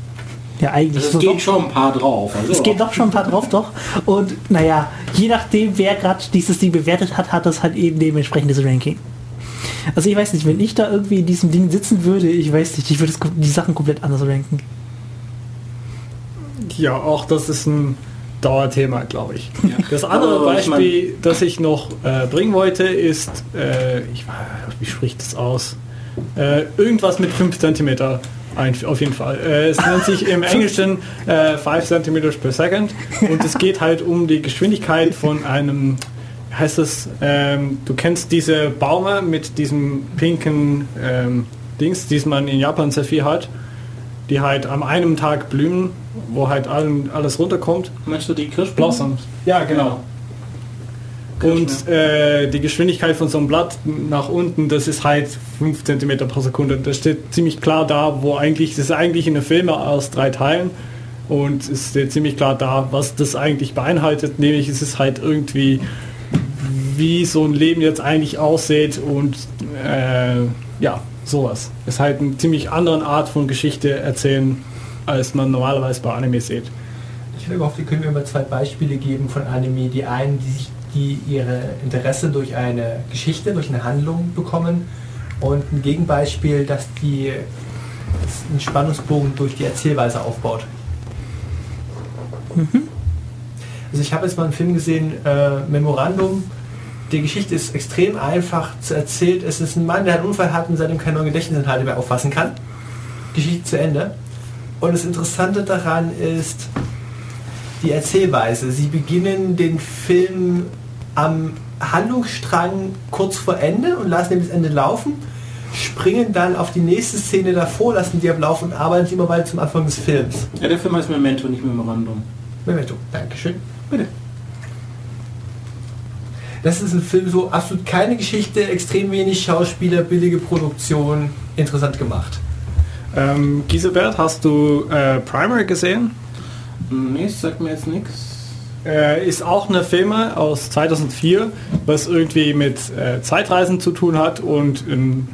Ja, eigentlich. Also so es doch. geht schon ein paar drauf. Also Es geht doch schon ein paar drauf, doch. Und naja, je nachdem, wer gerade dieses Ding bewertet hat, hat das halt eben dementsprechendes Ranking. Also ich weiß nicht, wenn ich da irgendwie in diesem Ding sitzen würde, ich weiß nicht, ich würde die Sachen komplett anders ranken. Ja, auch das ist ein Dauerthema, glaube ich. Ja. Das andere Aber ich Beispiel, das ich noch äh, bringen wollte, ist, äh, ich, wie spricht das aus? Äh, irgendwas mit 5 cm. Auf jeden Fall. Äh, es nennt sich im Englischen äh, 5 cm per second und es geht halt um die Geschwindigkeit von einem, heißt das, ähm, du kennst diese Baume mit diesem pinken ähm, Dings, die man in Japan sehr viel hat, die halt am einem Tag blühen, wo halt allen, alles runterkommt. Meinst du die Kirschblossom? Blossoms. Ja, genau. Und äh, die Geschwindigkeit von so einem Blatt nach unten, das ist halt 5 cm pro Sekunde. Das steht ziemlich klar da, wo eigentlich, das ist eigentlich eine Filme aus drei Teilen. Und es steht ziemlich klar da, was das eigentlich beinhaltet. Nämlich es ist halt irgendwie, wie so ein Leben jetzt eigentlich aussieht und äh, ja, sowas. Ist halt eine ziemlich andere Art von Geschichte erzählen, als man normalerweise bei Anime sieht. Ich hätte gehofft, ihr könnt mir mal zwei Beispiele geben von Anime. Die einen, die, sich, die ihre Interesse durch eine Geschichte, durch eine Handlung bekommen und ein Gegenbeispiel, dass die das einen Spannungsbogen durch die Erzählweise aufbaut. Also ich habe jetzt mal einen Film gesehen, äh, Memorandum. Die Geschichte ist extrem einfach zu erzählt. Es ist ein Mann, der einen Unfall hat und seitdem keine neuen Gedächtnisinhalte mehr auffassen kann. Geschichte zu Ende. Und das Interessante daran ist die Erzählweise. Sie beginnen den Film am Handlungsstrang kurz vor Ende und lassen ihn bis Ende laufen, springen dann auf die nächste Szene davor, lassen die ablaufen und arbeiten immer weiter zum Anfang des Films. Ja, der Film heißt Memento, nicht Memorandum. Memento. Dankeschön. Bitte. Das ist ein Film so absolut keine Geschichte, extrem wenig Schauspieler, billige Produktion, interessant gemacht. Ähm, Gisebert, hast du äh, Primer gesehen? Nee, das sagt mir jetzt nichts. Äh, ist auch eine Filme aus 2004, was irgendwie mit äh, Zeitreisen zu tun hat und ähm,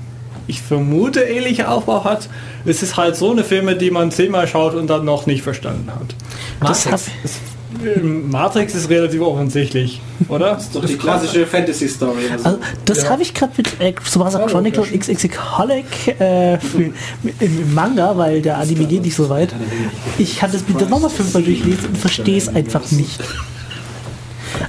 ich vermute ähnliche Aufbau hat. Es ist halt so eine Filme, die man zehnmal schaut und dann noch nicht verstanden hat. Das hab, Es, ähm, Matrix ist relativ offensichtlich, oder? Das ist doch die klassische Fantasy-Story. Also. also das Ja. habe ich gerade mit äh, Tsubasa Chronicle und XXXholic äh, für, im, im Manga, weil der Anime geht nicht so weit. Ich kann das bitte nochmal fünfmal durchlesen und verstehe es einfach nicht.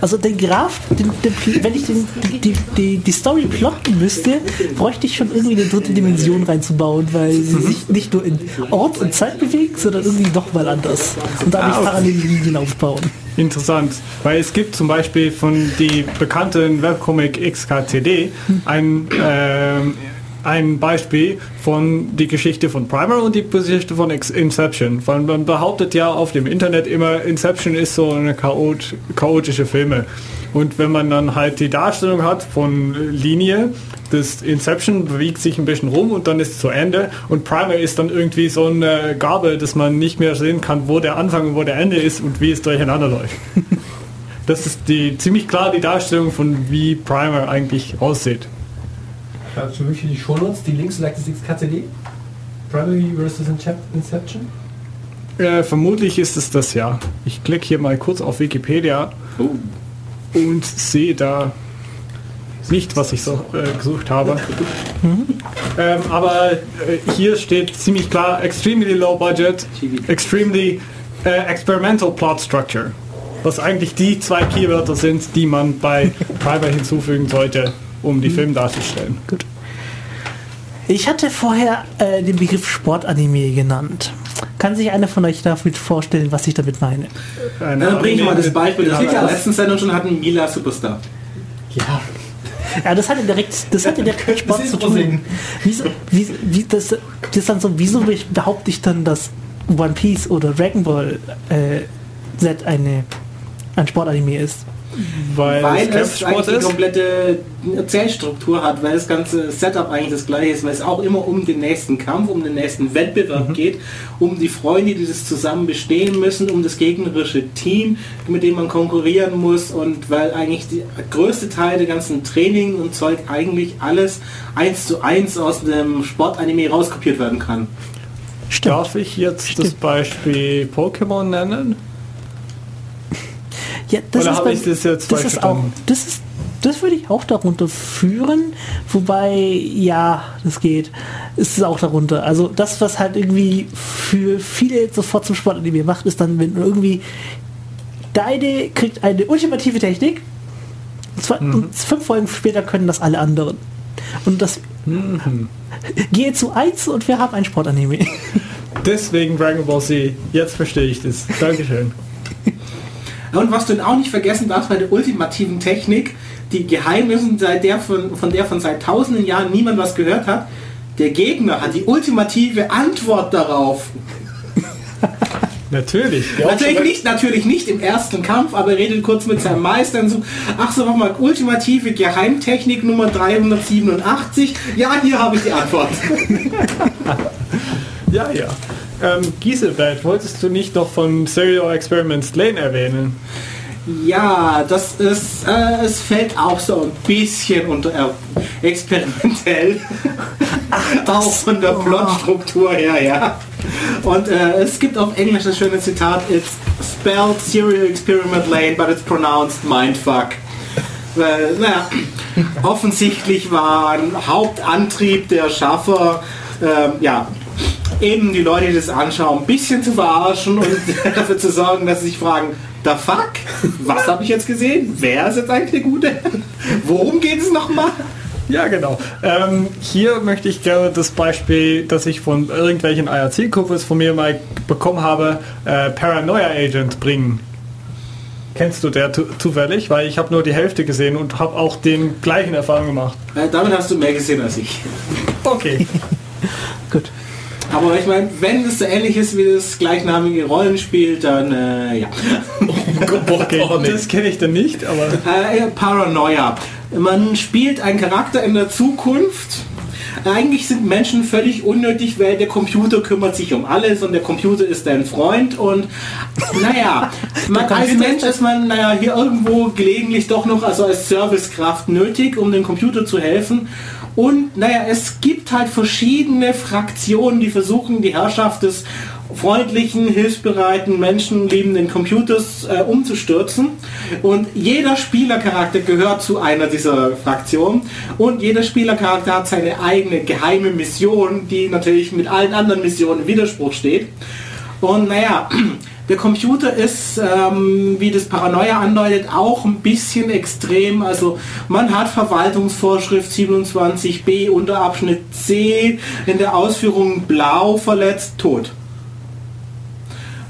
Also den Graph, den, den, wenn ich den, die, die, die Story plotten müsste, bräuchte ich schon irgendwie eine dritte Dimension reinzubauen, weil sie sich nicht nur in Ort und Zeit bewegt, sondern irgendwie doch mal anders. Und dadurch Ah, okay. parallele Linien aufbauen. Interessant, weil es gibt zum Beispiel von die bekannten Webcomic XKCD ein, ähm, ein Beispiel von die Geschichte von Primer und die Geschichte von Inception. Weil man behauptet ja auf dem Internet immer, Inception ist so eine chaot chaotische Filme. Und wenn man dann halt die Darstellung hat von Linie, das Inception bewegt sich ein bisschen rum und dann ist es zu Ende und Primer ist dann irgendwie so eine Gabel, dass man nicht mehr sehen kann, wo der Anfang und wo der Ende ist und wie es durcheinander läuft. Das ist die ziemlich klar die Darstellung von wie Primer eigentlich aussieht. Dazu wirklich die Shownotes, die Links, like das XKCD. Primary versus Incep- Inception. Äh, vermutlich ist es das ja. Ich klicke hier mal kurz auf Wikipedia Oh. und sehe da nicht, was ich so äh, gesucht habe. Ähm, aber äh, hier steht ziemlich klar extremely low budget, extremely äh, experimental plot structure. Was eigentlich die zwei Keywörter sind, die man bei Primer hinzufügen sollte, um die Film darzustellen. Gut. Ich hatte vorher äh, den Begriff Sportanime genannt. Kann sich einer von euch damit vorstellen, was ich damit meine? Eine Dann bringe ich mal das Anime- Beispiel, das wir in der letzten Sendung schon hatten, Mila Superstar. Ja, Ja, das hat ja direkt, das hat ja direkt mit Sport zu tun. Wieso, wie, wie, das, das dann so, wieso behaupte ich dann, dass One Piece oder Dragon Ball äh, Z eine, ein Sportanime ist? Weil, Weil es eigentlich die ist. komplette Erzählstruktur hat, weil das ganze Setup eigentlich das gleiche ist, weil es auch immer um den nächsten Kampf, um den nächsten Mhm. Wettbewerb geht, um die Freunde, die das zusammen bestehen müssen, um das gegnerische Team, mit dem man konkurrieren muss und weil eigentlich der größte Teil der ganzen Training und Zeug eigentlich alles eins zu eins aus dem Sportanime rauskopiert werden kann. Stimmt. Darf ich jetzt das Beispiel Pokémon nennen? Ja, das Oder ist, habe ich das jetzt das ist auch, das ist, das würde ich auch darunter führen, wobei, ja, das geht, ist es auch darunter. Also das, was halt irgendwie für viele sofort zum Sportanime macht, ist dann, wenn irgendwie deine kriegt eine ultimative Technik, und, zwar, Mhm. und fünf Folgen später können das alle anderen. Und das Mhm. gehe zu eins und wir haben ein Sportanime. Deswegen Dragon Ball Z. Jetzt verstehe ich das. Dankeschön. Und was du dann auch nicht vergessen darfst bei der ultimativen Technik, die geheim ist und seit der von, von der von seit tausenden Jahren niemand was gehört hat, der Gegner hat die ultimative Antwort darauf. Natürlich. natürlich nicht, natürlich nicht im ersten Kampf, aber er redet kurz mit seinem Meister und so, ach so, nochmal, ultimative Geheimtechnik Nummer 387. Ja, hier habe ich die Antwort. Ja, ja. Ähm, Giselbert, wolltest du nicht noch von Serial Experiments Lane erwähnen? Ja, das ist, äh, es fällt auch so ein bisschen unter äh, experimentell. auch von der Plotstruktur her, ja. Und äh, es gibt auf Englisch das schöne Zitat, it's spelled Serial Experiment Lane, but it's pronounced Mindfuck. Weil, naja, offensichtlich war ein Hauptantrieb der Schaffer, ähm, ja, eben die Leute, die das anschauen, ein bisschen zu verarschen und dafür zu sorgen, dass sie sich fragen, the fuck? Was habe ich jetzt gesehen? Wer ist jetzt eigentlich der Gute? Worum geht es nochmal? Ja, genau. Ähm, hier möchte ich gerne das Beispiel, das ich von irgendwelchen IRC-Kumpels von mir mal bekommen habe, äh, Paranoia Agent bringen. Kennst du der zufällig? Weil ich habe nur die Hälfte gesehen und habe auch den gleichen Erfahrung gemacht. Äh, damit hast du mehr gesehen als ich. Okay. Gut. Aber ich meine, wenn es so ähnlich ist wie das gleichnamige Rollenspiel, dann äh, ja. okay. Das kenne ich dann nicht, aber Äh, Paranoia. Man spielt einen Charakter in der Zukunft. Eigentlich sind Menschen völlig unnötig, weil der Computer kümmert sich um alles und der Computer ist dein Freund und naja, man, als Mensch ist man naja, hier irgendwo gelegentlich doch noch also als Servicekraft nötig, um dem Computer zu helfen. Und naja, es gibt halt verschiedene Fraktionen, die versuchen, die Herrschaft des freundlichen, hilfsbereiten, menschenliebenden Computers äh, umzustürzen. Und jeder Spielercharakter gehört zu einer dieser Fraktionen. Und jeder Spielercharakter hat seine eigene geheime Mission, die natürlich mit allen anderen Missionen im Widerspruch steht. Und naja, der Computer ist, ähm, wie das Paranoia andeutet, auch ein bisschen extrem. Also man hat Verwaltungsvorschrift 27b unter Abschnitt C in der Ausführung blau verletzt, tot.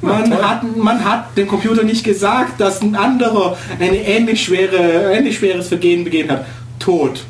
Man hat, man hat dem Computer nicht gesagt, dass ein anderer eine ähnlich schwere, ähnlich schweres Vergehen begehen hat. Tot.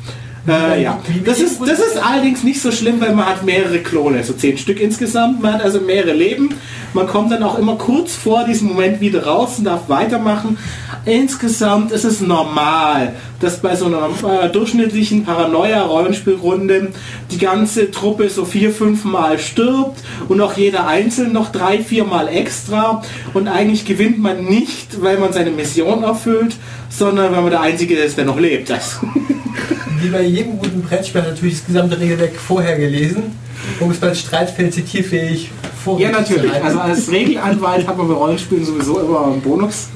Äh, ja. Das ist, das ist allerdings nicht so schlimm, weil man hat mehrere Klone, also zehn Stück insgesamt. Man hat also mehrere Leben. Man kommt dann auch immer kurz vor diesem Moment wieder raus und darf weitermachen. Insgesamt ist es normal, dass bei so einer äh, durchschnittlichen Paranoia-Rollenspielrunde die ganze Truppe so vier, fünf Mal stirbt und auch jeder einzeln noch drei, vier Mal extra. Und eigentlich gewinnt man nicht, weil man seine Mission erfüllt, sondern weil man der Einzige ist, der noch lebt. Also, Wie bei jedem guten Brettspiel natürlich das gesamte Regelwerk vorher gelesen, um es bei Streitfällen zitierfähig vor ja, natürlich. Also als Regelanwalt hat man bei Rollenspielen sowieso immer einen Bonus.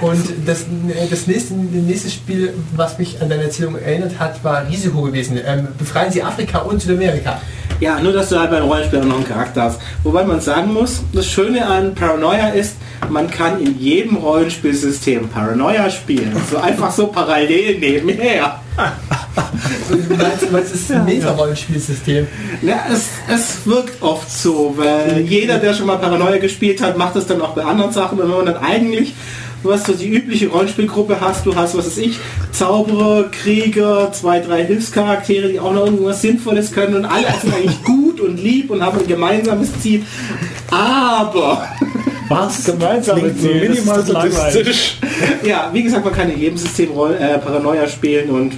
Und das, das nächste, nächste Spiel, was mich an deine Erzählung erinnert hat, war Risiko gewesen. Ähm, befreien Sie Afrika und Südamerika. Ja, nur dass du halt bei Rollenspielen noch einen Charakter hast. Wobei man sagen muss, das Schöne an Paranoia ist, man kann in jedem Rollenspielsystem Paranoia spielen. So einfach so parallel nebenher. Es ist ein Meta-Rollenspielsystem. Ja, es, es wirkt oft so, weil jeder, der schon mal Paranoia gespielt hat, macht das dann auch bei anderen Sachen. Und wenn man dann eigentlich was so die übliche Rollenspielgruppe hast, du hast, was weiß ich, Zauberer, Krieger, zwei, drei Hilfscharaktere, die auch noch irgendwas Sinnvolles können und alle sind eigentlich gut und lieb und haben ein gemeinsames Ziel. Aber was gemeinsam mit so minimal langweilig. ja, wie gesagt, man kann in jedem System äh, Paranoia spielen und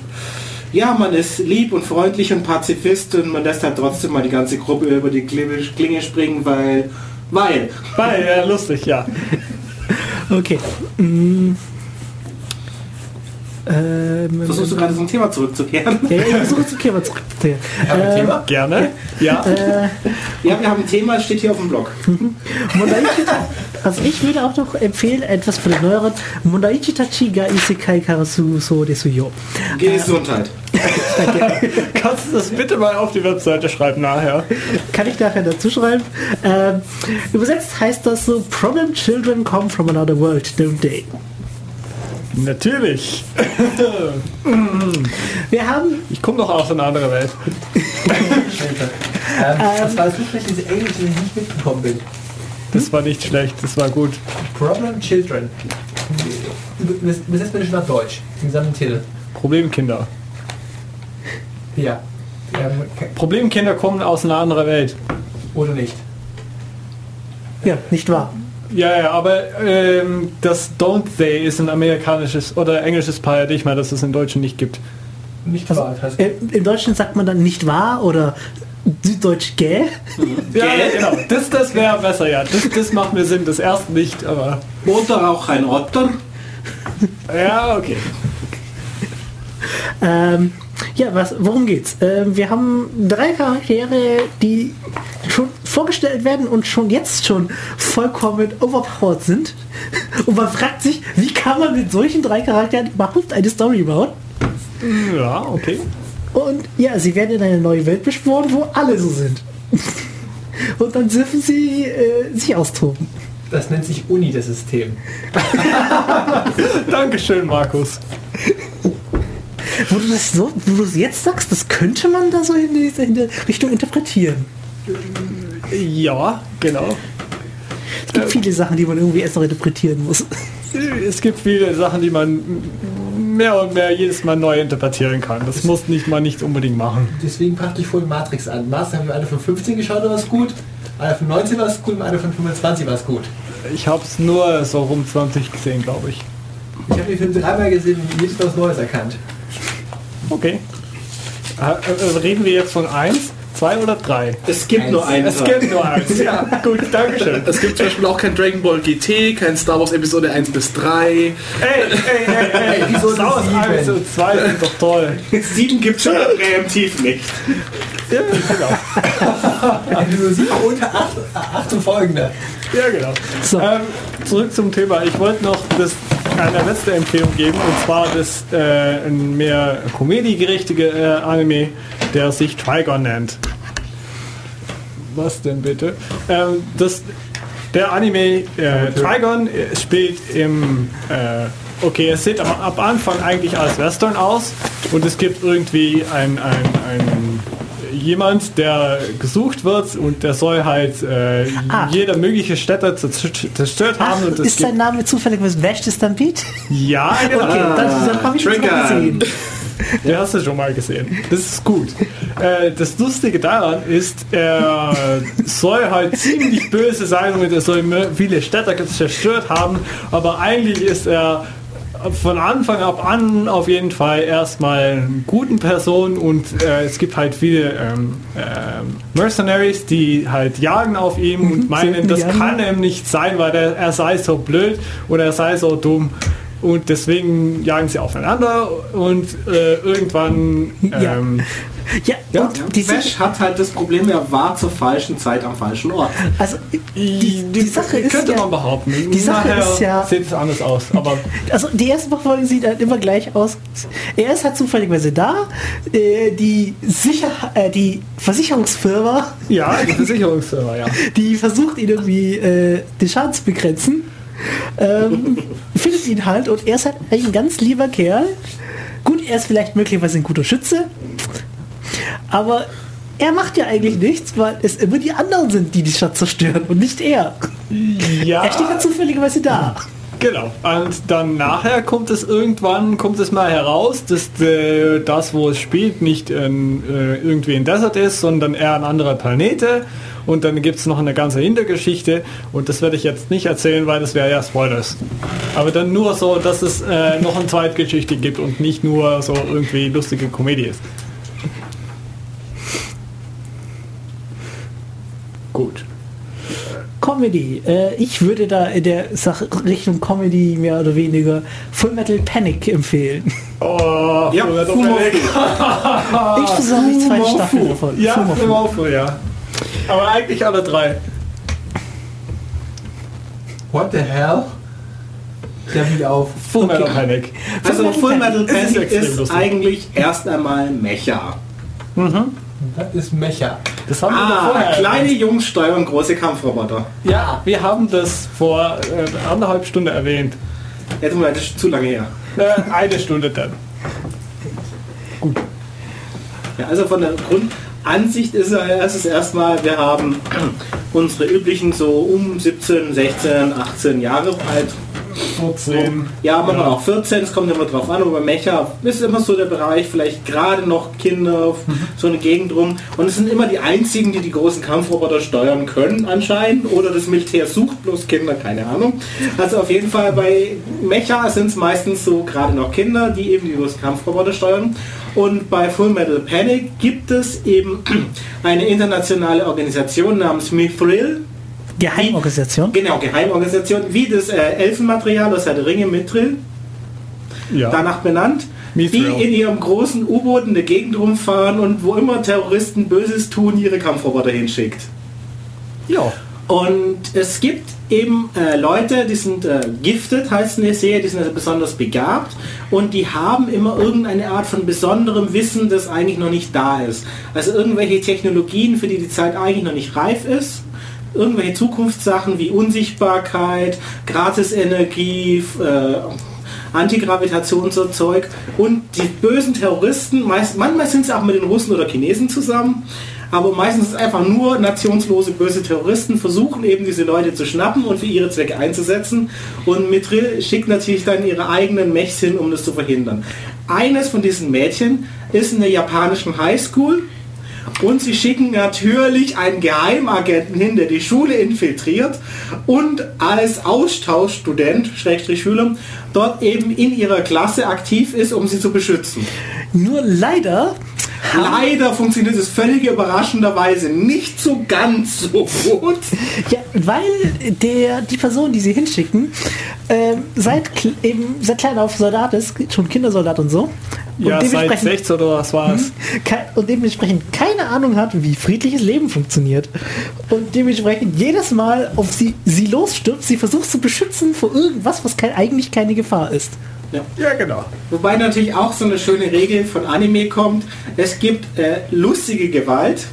ja, man ist lieb und freundlich und Pazifist und man lässt halt trotzdem mal die ganze Gruppe über die Klinge springen, weil, weil. Weil, ja, lustig, ja. Okay. Mm. Ähm, Versuchst du gerade zum Thema zurückzukehren? ja, ich versuche zum Thema zurückzukehren. Haben Ähm, Thema? Gerne. Ja. Äh, Ja, wir haben ein Thema, steht hier auf dem Blog. Mondaichi, also ich würde auch noch empfehlen, etwas für den neueren Mondaichi Tachiga Isekai Karasu So Desuyo. Gesundheit. Kannst du das bitte mal auf die Webseite schreiben nachher? Kann ich nachher dazu schreiben. Ähm, übersetzt heißt das so, Problem Children come from another world, don't they? Natürlich. Wir haben, Ich komme doch aus einer anderen Welt. Ähm, das war so schlecht, diese Englisch, die ich nicht mitgekommen bin. Das war nicht schlecht, das war gut. Problem Children. Über- Übersetzt bitte schon nach Deutsch. Den gesamten Titel. Problemkinder. Ja. Ähm, Problemkinder kommen aus einer anderen Welt. oder nicht. ja, nicht wahr? Ja, ja, aber ähm, das Don't They ist ein amerikanisches oder englisches Paradigma, das es im Deutschen nicht gibt. Nicht wahr. Das heißt, Äh, Im Deutschen sagt man dann nicht wahr oder Süddeutsch gäh. Ja, ja genau. Das, das wäre besser, ja. Das, das macht mir Sinn. Das erste nicht, aber. Oder auch ein Otter. Ja, okay. Ähm, Ja, was, worum geht's? Ähm, wir haben drei Charaktere, die schon vorgestellt werden und schon jetzt schon vollkommen overpowered sind. Und man fragt sich, wie kann man mit solchen drei Charakteren überhaupt eine Story bauen? Ja, okay. Und ja, sie werden in eine neue Welt beschworen, wo alle so sind. Und dann dürfen sie äh, sich austoben. Das nennt sich Uni, das System. Dankeschön, Markus. Wo du das so, wo du es jetzt sagst, das könnte man da so in die, in die Richtung interpretieren. Ja, genau. Es gibt viele Sachen, die man irgendwie erst noch interpretieren muss. Es gibt viele Sachen, die man mehr und mehr jedes Mal neu interpretieren kann. Das muss nicht man nicht unbedingt machen. Deswegen brachte ich vorhin Matrix an. Matrix haben wir eine von 15 geschaut, war es gut. Eine von 19 war es gut und eine von 25 war es gut. Ich habe es nur so rum 20 gesehen, glaube ich. Ich habe den Film dreimal gesehen und jedes Mal was Neues erkannt. Okay. Äh, äh, reden wir jetzt von 1, 2 oder 3? Es gibt nur einen. Es gibt nur eins. Ja, gut, Dankeschön. Es gibt zum Beispiel auch kein Dragon Ball GT, kein Star Wars Episode 1 bis 3. Ey, ey, ey, ey, Episode Star Wars 1 sieben. und 2 sind doch toll. Sieben gibt es schon präemptiv nicht. Ja, genau. Musik unter 8, 8 und folgende. Ja, genau. So. Ähm, zurück zum Thema. Ich wollte noch das, eine letzte Empfehlung geben, und zwar das äh, ein mehr komödiegerichtige äh, Anime, der sich Trigon nennt. Was denn bitte? Ähm, das, der Anime äh, Trigon äh, spielt im... Äh, okay, es sieht am, ab Anfang eigentlich als Western aus und es gibt irgendwie ein, ein, ein jemand, der gesucht wird und der soll halt äh, Ah. jede mögliche Städte zerstört zerstört Ach, haben. Und ist sein Name zufällig was Vash Stampede? ja, genau. Okay, dann, dann habe ich das mal Triggern. gesehen. Den hast du schon mal gesehen. Das ist gut. Äh, das Lustige daran ist, er soll halt ziemlich böse sein und er soll viele Städte zerstört haben, aber eigentlich ist er von Anfang ab an auf jeden Fall erstmal eine guten Person und äh, es gibt halt viele ähm, ähm, Mercenaries, die halt jagen auf ihm und meinen, das kann ihm nicht sein, weil er, er sei so blöd oder er sei so dumm. Und deswegen jagen sie aufeinander und äh, irgendwann ähm, Ja, Ja, und die Vash hat halt das Problem, er war zur falschen Zeit am falschen Ort. also die, die Sache ist könnte ja, man behaupten. die Sache Nachher ist ja- sieht es anders aus. Aber also die ersten paar Folgen sieht halt immer gleich aus. Er ist halt zufälligerweise da. Äh, die Sicher äh, die Versicherungsfirma, ja, die Versicherungsfirma, ja. die versucht ihn irgendwie äh, den Schaden zu begrenzen, ähm, findet ihn halt und er ist halt ein ganz lieber Kerl. Gut, er ist vielleicht möglicherweise ein guter Schütze, aber er macht ja eigentlich nichts, weil es immer die anderen sind, die die Stadt zerstören und nicht er. Ja, Er steht halt zufälligerweise da. genau. Und dann nachher kommt es irgendwann, kommt es mal heraus, dass äh, das, wo es spielt, nicht in, äh, irgendwie ein Desert ist, sondern eher ein anderer Planete. Und dann gibt es noch eine ganze Hintergeschichte und das werde ich jetzt nicht erzählen, weil das wäre ja Spoilers. Aber dann nur so, dass es äh, noch eine Zweitgeschichte gibt und nicht nur so irgendwie lustige Komödie ist. Gut. Comedy. Äh, ich würde da in der Sache Richtung Comedy mehr oder weniger Full Metal Panic empfehlen. Oh, Ja, Full Metal Panic. ich versuche die zweite Staffel davon. Ja, Fumo Fu. im Aufruhr, ja. Aber eigentlich alle drei. What the hell? Ich hab mich auf. Full Metal Panic. Also Full Metal ist Panic ist lustig. eigentlich erst einmal Mecha. Das ist Mecha. Das haben wir Ah, vorher. kleine Jungs steuern große Kampfroboter. Ja, wir haben das vor äh, anderthalb Stunden erwähnt. Jetzt Moment, das ist zu lange her. Äh, eine Stunde dann. Ja, also von der Grundansicht ist es erstmal, wir haben unsere üblichen so um 17, 16, 18 Jahre alt. 14. Ja, manchmal auch 14, es kommt immer drauf an, aber bei Mecha ist immer so der Bereich, vielleicht gerade noch Kinder, so eine Gegend rum. Und es sind immer die einzigen, die die großen Kampfroboter steuern können anscheinend. Oder das Militär sucht bloß Kinder, keine Ahnung. Also auf jeden Fall bei Mecha sind es meistens so gerade noch Kinder, die eben die großen Kampfroboter steuern. Und bei Full Metal Panic gibt es eben eine internationale Organisation namens Mithril. Geheimorganisation. Genau, Geheimorganisation, wie das äh, Elfenmaterial aus Herr der Ringe Mithril Ja. danach benannt. die Mithril. in ihrem großen U-Boot in der Gegend rumfahren und wo immer Terroristen Böses tun, ihre Kampfroboter hinschickt. Ja. Und es gibt eben äh, Leute, die sind äh, gifted, heißt in der Serie, die sind also besonders begabt und die haben immer irgendeine Art von besonderem Wissen, das eigentlich noch nicht da ist. Also irgendwelche Technologien, für die die Zeit eigentlich noch nicht reif ist. Irgendwelche Zukunftssachen wie Unsichtbarkeit, Gratisenergie, äh, Antigravitation so Zeug. Und die bösen Terroristen, meist, manchmal sind sie auch mit den Russen oder Chinesen zusammen, aber meistens ist es einfach nur nationslose böse Terroristen, versuchen eben diese Leute zu schnappen und für ihre Zwecke einzusetzen. Und Mithril schickt natürlich dann ihre eigenen Mechs hin, um das zu verhindern. Eines von diesen Mädchen ist in der japanischen Highschool und sie schicken natürlich einen Geheimagenten hin, der die Schule infiltriert und als Austauschstudent, Schrägstrich Schüler, dort eben in ihrer Klasse aktiv ist, um sie zu beschützen. Nur leider Leider funktioniert es völlig überraschenderweise nicht so ganz so gut. Ja, weil der, die Person, die sie hinschicken, ähm, seit, eben, seit klein auf Soldat ist, schon Kindersoldat und so. Und Ja, seit dementsprechend- 16 oder was war es? und dementsprechend keine Ahnung hat, wie friedliches Leben funktioniert. Und dementsprechend jedes Mal auf sie, sie losstürzt, sie versucht zu beschützen vor irgendwas, was kein, eigentlich keine Gefahr ist. Ja, genau. Wobei natürlich auch so eine schöne Regel von Anime kommt. Es gibt äh, lustige Gewalt.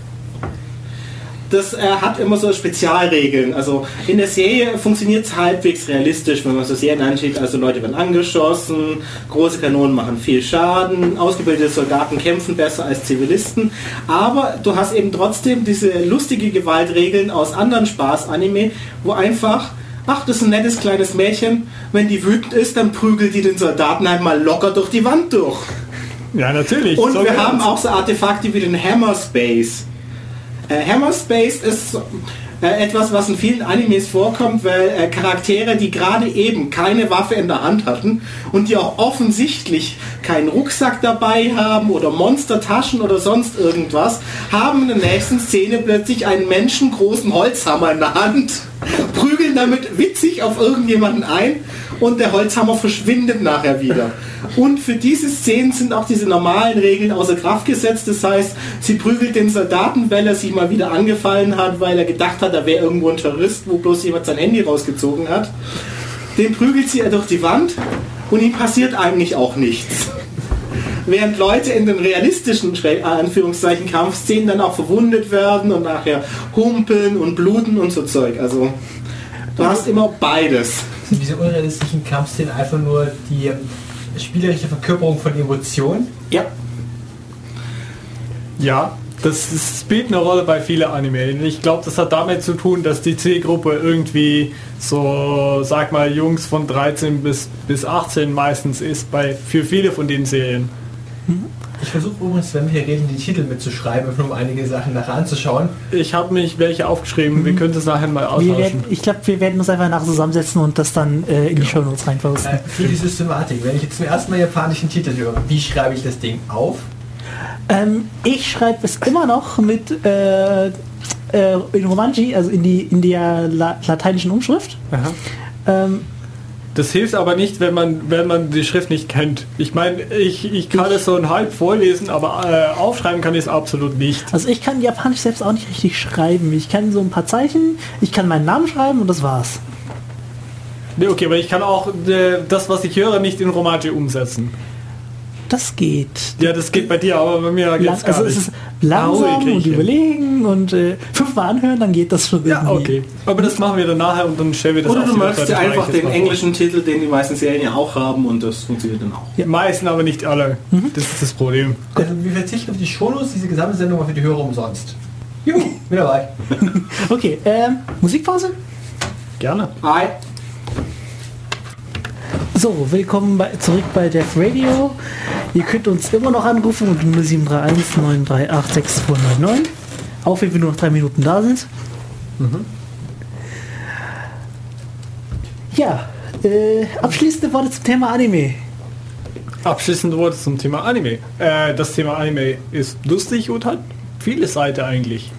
Das äh, hat immer so Spezialregeln. Also in der Serie funktioniert es halbwegs realistisch, wenn man so Serien anschaut. Also Leute werden angeschossen, große Kanonen machen viel Schaden, ausgebildete Soldaten kämpfen besser als Zivilisten. Aber du hast eben trotzdem diese lustige Gewaltregeln aus anderen Spaß-Anime, wo einfach Ach, das ist ein nettes kleines Mädchen. Wenn die wütend ist, dann prügelt die den Soldaten einmal locker durch die Wand durch. Ja, natürlich. Und So wir haben auch so Artefakte wie den Hammer Space. Äh, Hammer Space ist äh, etwas, was in vielen Animes vorkommt, weil äh, Charaktere, die gerade eben keine Waffe in der Hand hatten und die auch offensichtlich keinen Rucksack dabei haben oder Monstertaschen oder sonst irgendwas, haben in der nächsten Szene plötzlich einen menschengroßen Holzhammer in der Hand, prügeln damit witzig auf irgendjemanden ein und der Holzhammer verschwindet nachher wieder. Und für diese Szenen sind auch diese normalen Regeln außer Kraft gesetzt. Das heißt, sie prügelt den Soldaten, weil er sich mal wieder angefallen hat, weil er gedacht hat, da wäre irgendwo ein Terrorist, wo bloß jemand sein Handy rausgezogen hat. Den prügelt sie durch die Wand und ihm passiert eigentlich auch nichts. Während Leute in den realistischen äh, Anführungszeichen Kampfszenen dann auch verwundet werden und nachher humpeln und bluten und so Zeug. Also du hast immer beides. Sind diese unrealistischen Kampfszenen einfach nur die ähm, spielerische Verkörperung von Emotionen? Ja. Ja, das, das spielt eine Rolle bei vielen Anime. Ich glaube, das hat damit zu tun, dass die Zielgruppe irgendwie so, sag mal, Jungs von 13 bis, bis 18 meistens ist bei für viele von den Serien. Ich versuche übrigens, wenn wir hier reden, die Titel mitzuschreiben, um einige Sachen nachher anzuschauen. Ich habe mich welche aufgeschrieben, wir können das nachher mal Wir werden, austauschen. ich glaube, wir werden uns einfach nach zusammensetzen und das dann äh, in die Show Notes reinposten. Äh, für die Systematik, wenn ich jetzt zum ersten Mal japanischen Titel höre, wie schreibe ich das Ding auf? Ähm, ich schreibe es immer noch mit äh, äh, in Romanji, also in, die, in der la lateinischen Umschrift. Aha. Ähm, Das hilft aber nicht, wenn man, wenn man die Schrift nicht kennt. Ich meine, ich, ich kann es so ein halb vorlesen, aber äh, aufschreiben kann ich es absolut nicht. also ich kann Japanisch selbst auch nicht richtig schreiben. Ich kann so ein paar Zeichen, ich kann meinen Namen schreiben und das war's. Nee, okay, aber ich kann auch äh, das, was ich höre, nicht in Romaji umsetzen. Das geht. Ja, das geht bei dir, aber bei mir Lang, geht's gar also es nicht. ist langsam Aue, und überlegen und äh, fünfmal anhören, dann geht das schon Ja, irgendwie. okay. Aber das machen wir dann nachher und dann stellen wir das Oder auf du möchtest dir einfach den englischen Titel, den die meisten Serien ja auch haben und das funktioniert dann auch. Die meisten, aber nicht alle. Das ist das Problem. Also wir verzichten auf die Shownotes, diese gesamte Sendung war für die Hörer umsonst. Juhu, bin dabei. Okay, ähm, Musikpause? Gerne. Hi. So, willkommen bei, zurück bei Def Radio. Ihr könnt uns immer noch anrufen unter 0731 938 6499. Auch wenn wir nur noch drei Minuten da sind. Ja, äh, abschließende Worte zum Thema Anime. Abschließend Worte zum Thema Anime. Äh, das Thema Anime ist lustig und hat viele Seiten eigentlich,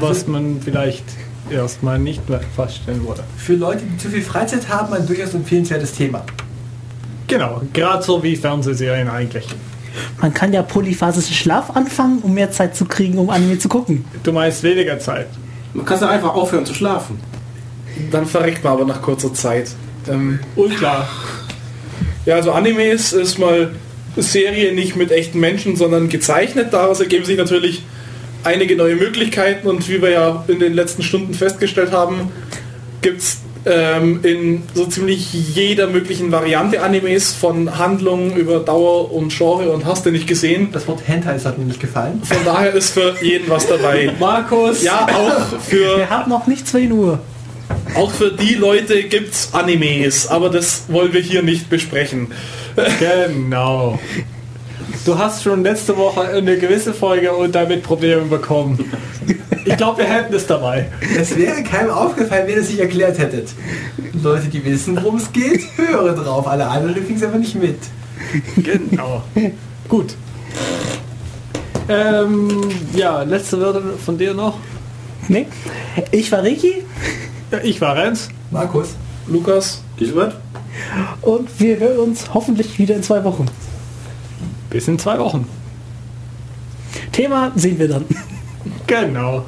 was man vielleicht erstmal nicht mehr feststellen würde. Für Leute, die zu viel Freizeit haben, ein durchaus empfehlenswertes Thema. Genau, gerade so wie Fernsehserien eigentlich. Man kann ja polyphasischen Schlaf anfangen, um mehr Zeit zu kriegen, um Anime zu gucken. Du meinst weniger Zeit. Man kann ja einfach aufhören zu schlafen. Dann verreckt man aber nach kurzer Zeit. Ähm, Unklar. ja, also Animes ist mal Serie nicht mit echten Menschen, sondern gezeichnet. Daraus ergeben sich natürlich einige neue Möglichkeiten und wie wir ja in den letzten Stunden festgestellt haben, gibt es ähm, in so ziemlich jeder möglichen Variante Animes von Handlungen über Dauer und Genre und hast du nicht gesehen. Das Wort Hentai hat mir nicht gefallen. Von daher ist für jeden was dabei. Markus! Ja, auch für Wir haben noch nicht 2 Uhr. Auch für die Leute gibt's Animes, aber das wollen wir hier nicht besprechen. Genau. Du hast schon letzte Woche eine gewisse Folge und damit Probleme bekommen. Ich glaube, wir hätten es dabei. Es wäre keinem aufgefallen, wenn ihr es nicht erklärt hättet. Leute, die wissen, worum es geht, hören drauf. Alle anderen kriegen es einfach nicht mit. Genau. Gut. Ähm, ja, letzte Wörter von dir noch. Nee. Ich war Ricky Ja, Ich war Renz. Markus, Lukas, Gisbert? und wir hören uns hoffentlich wieder in zwei Wochen. Bis in zwei Wochen. Thema sehen wir dann. Genau.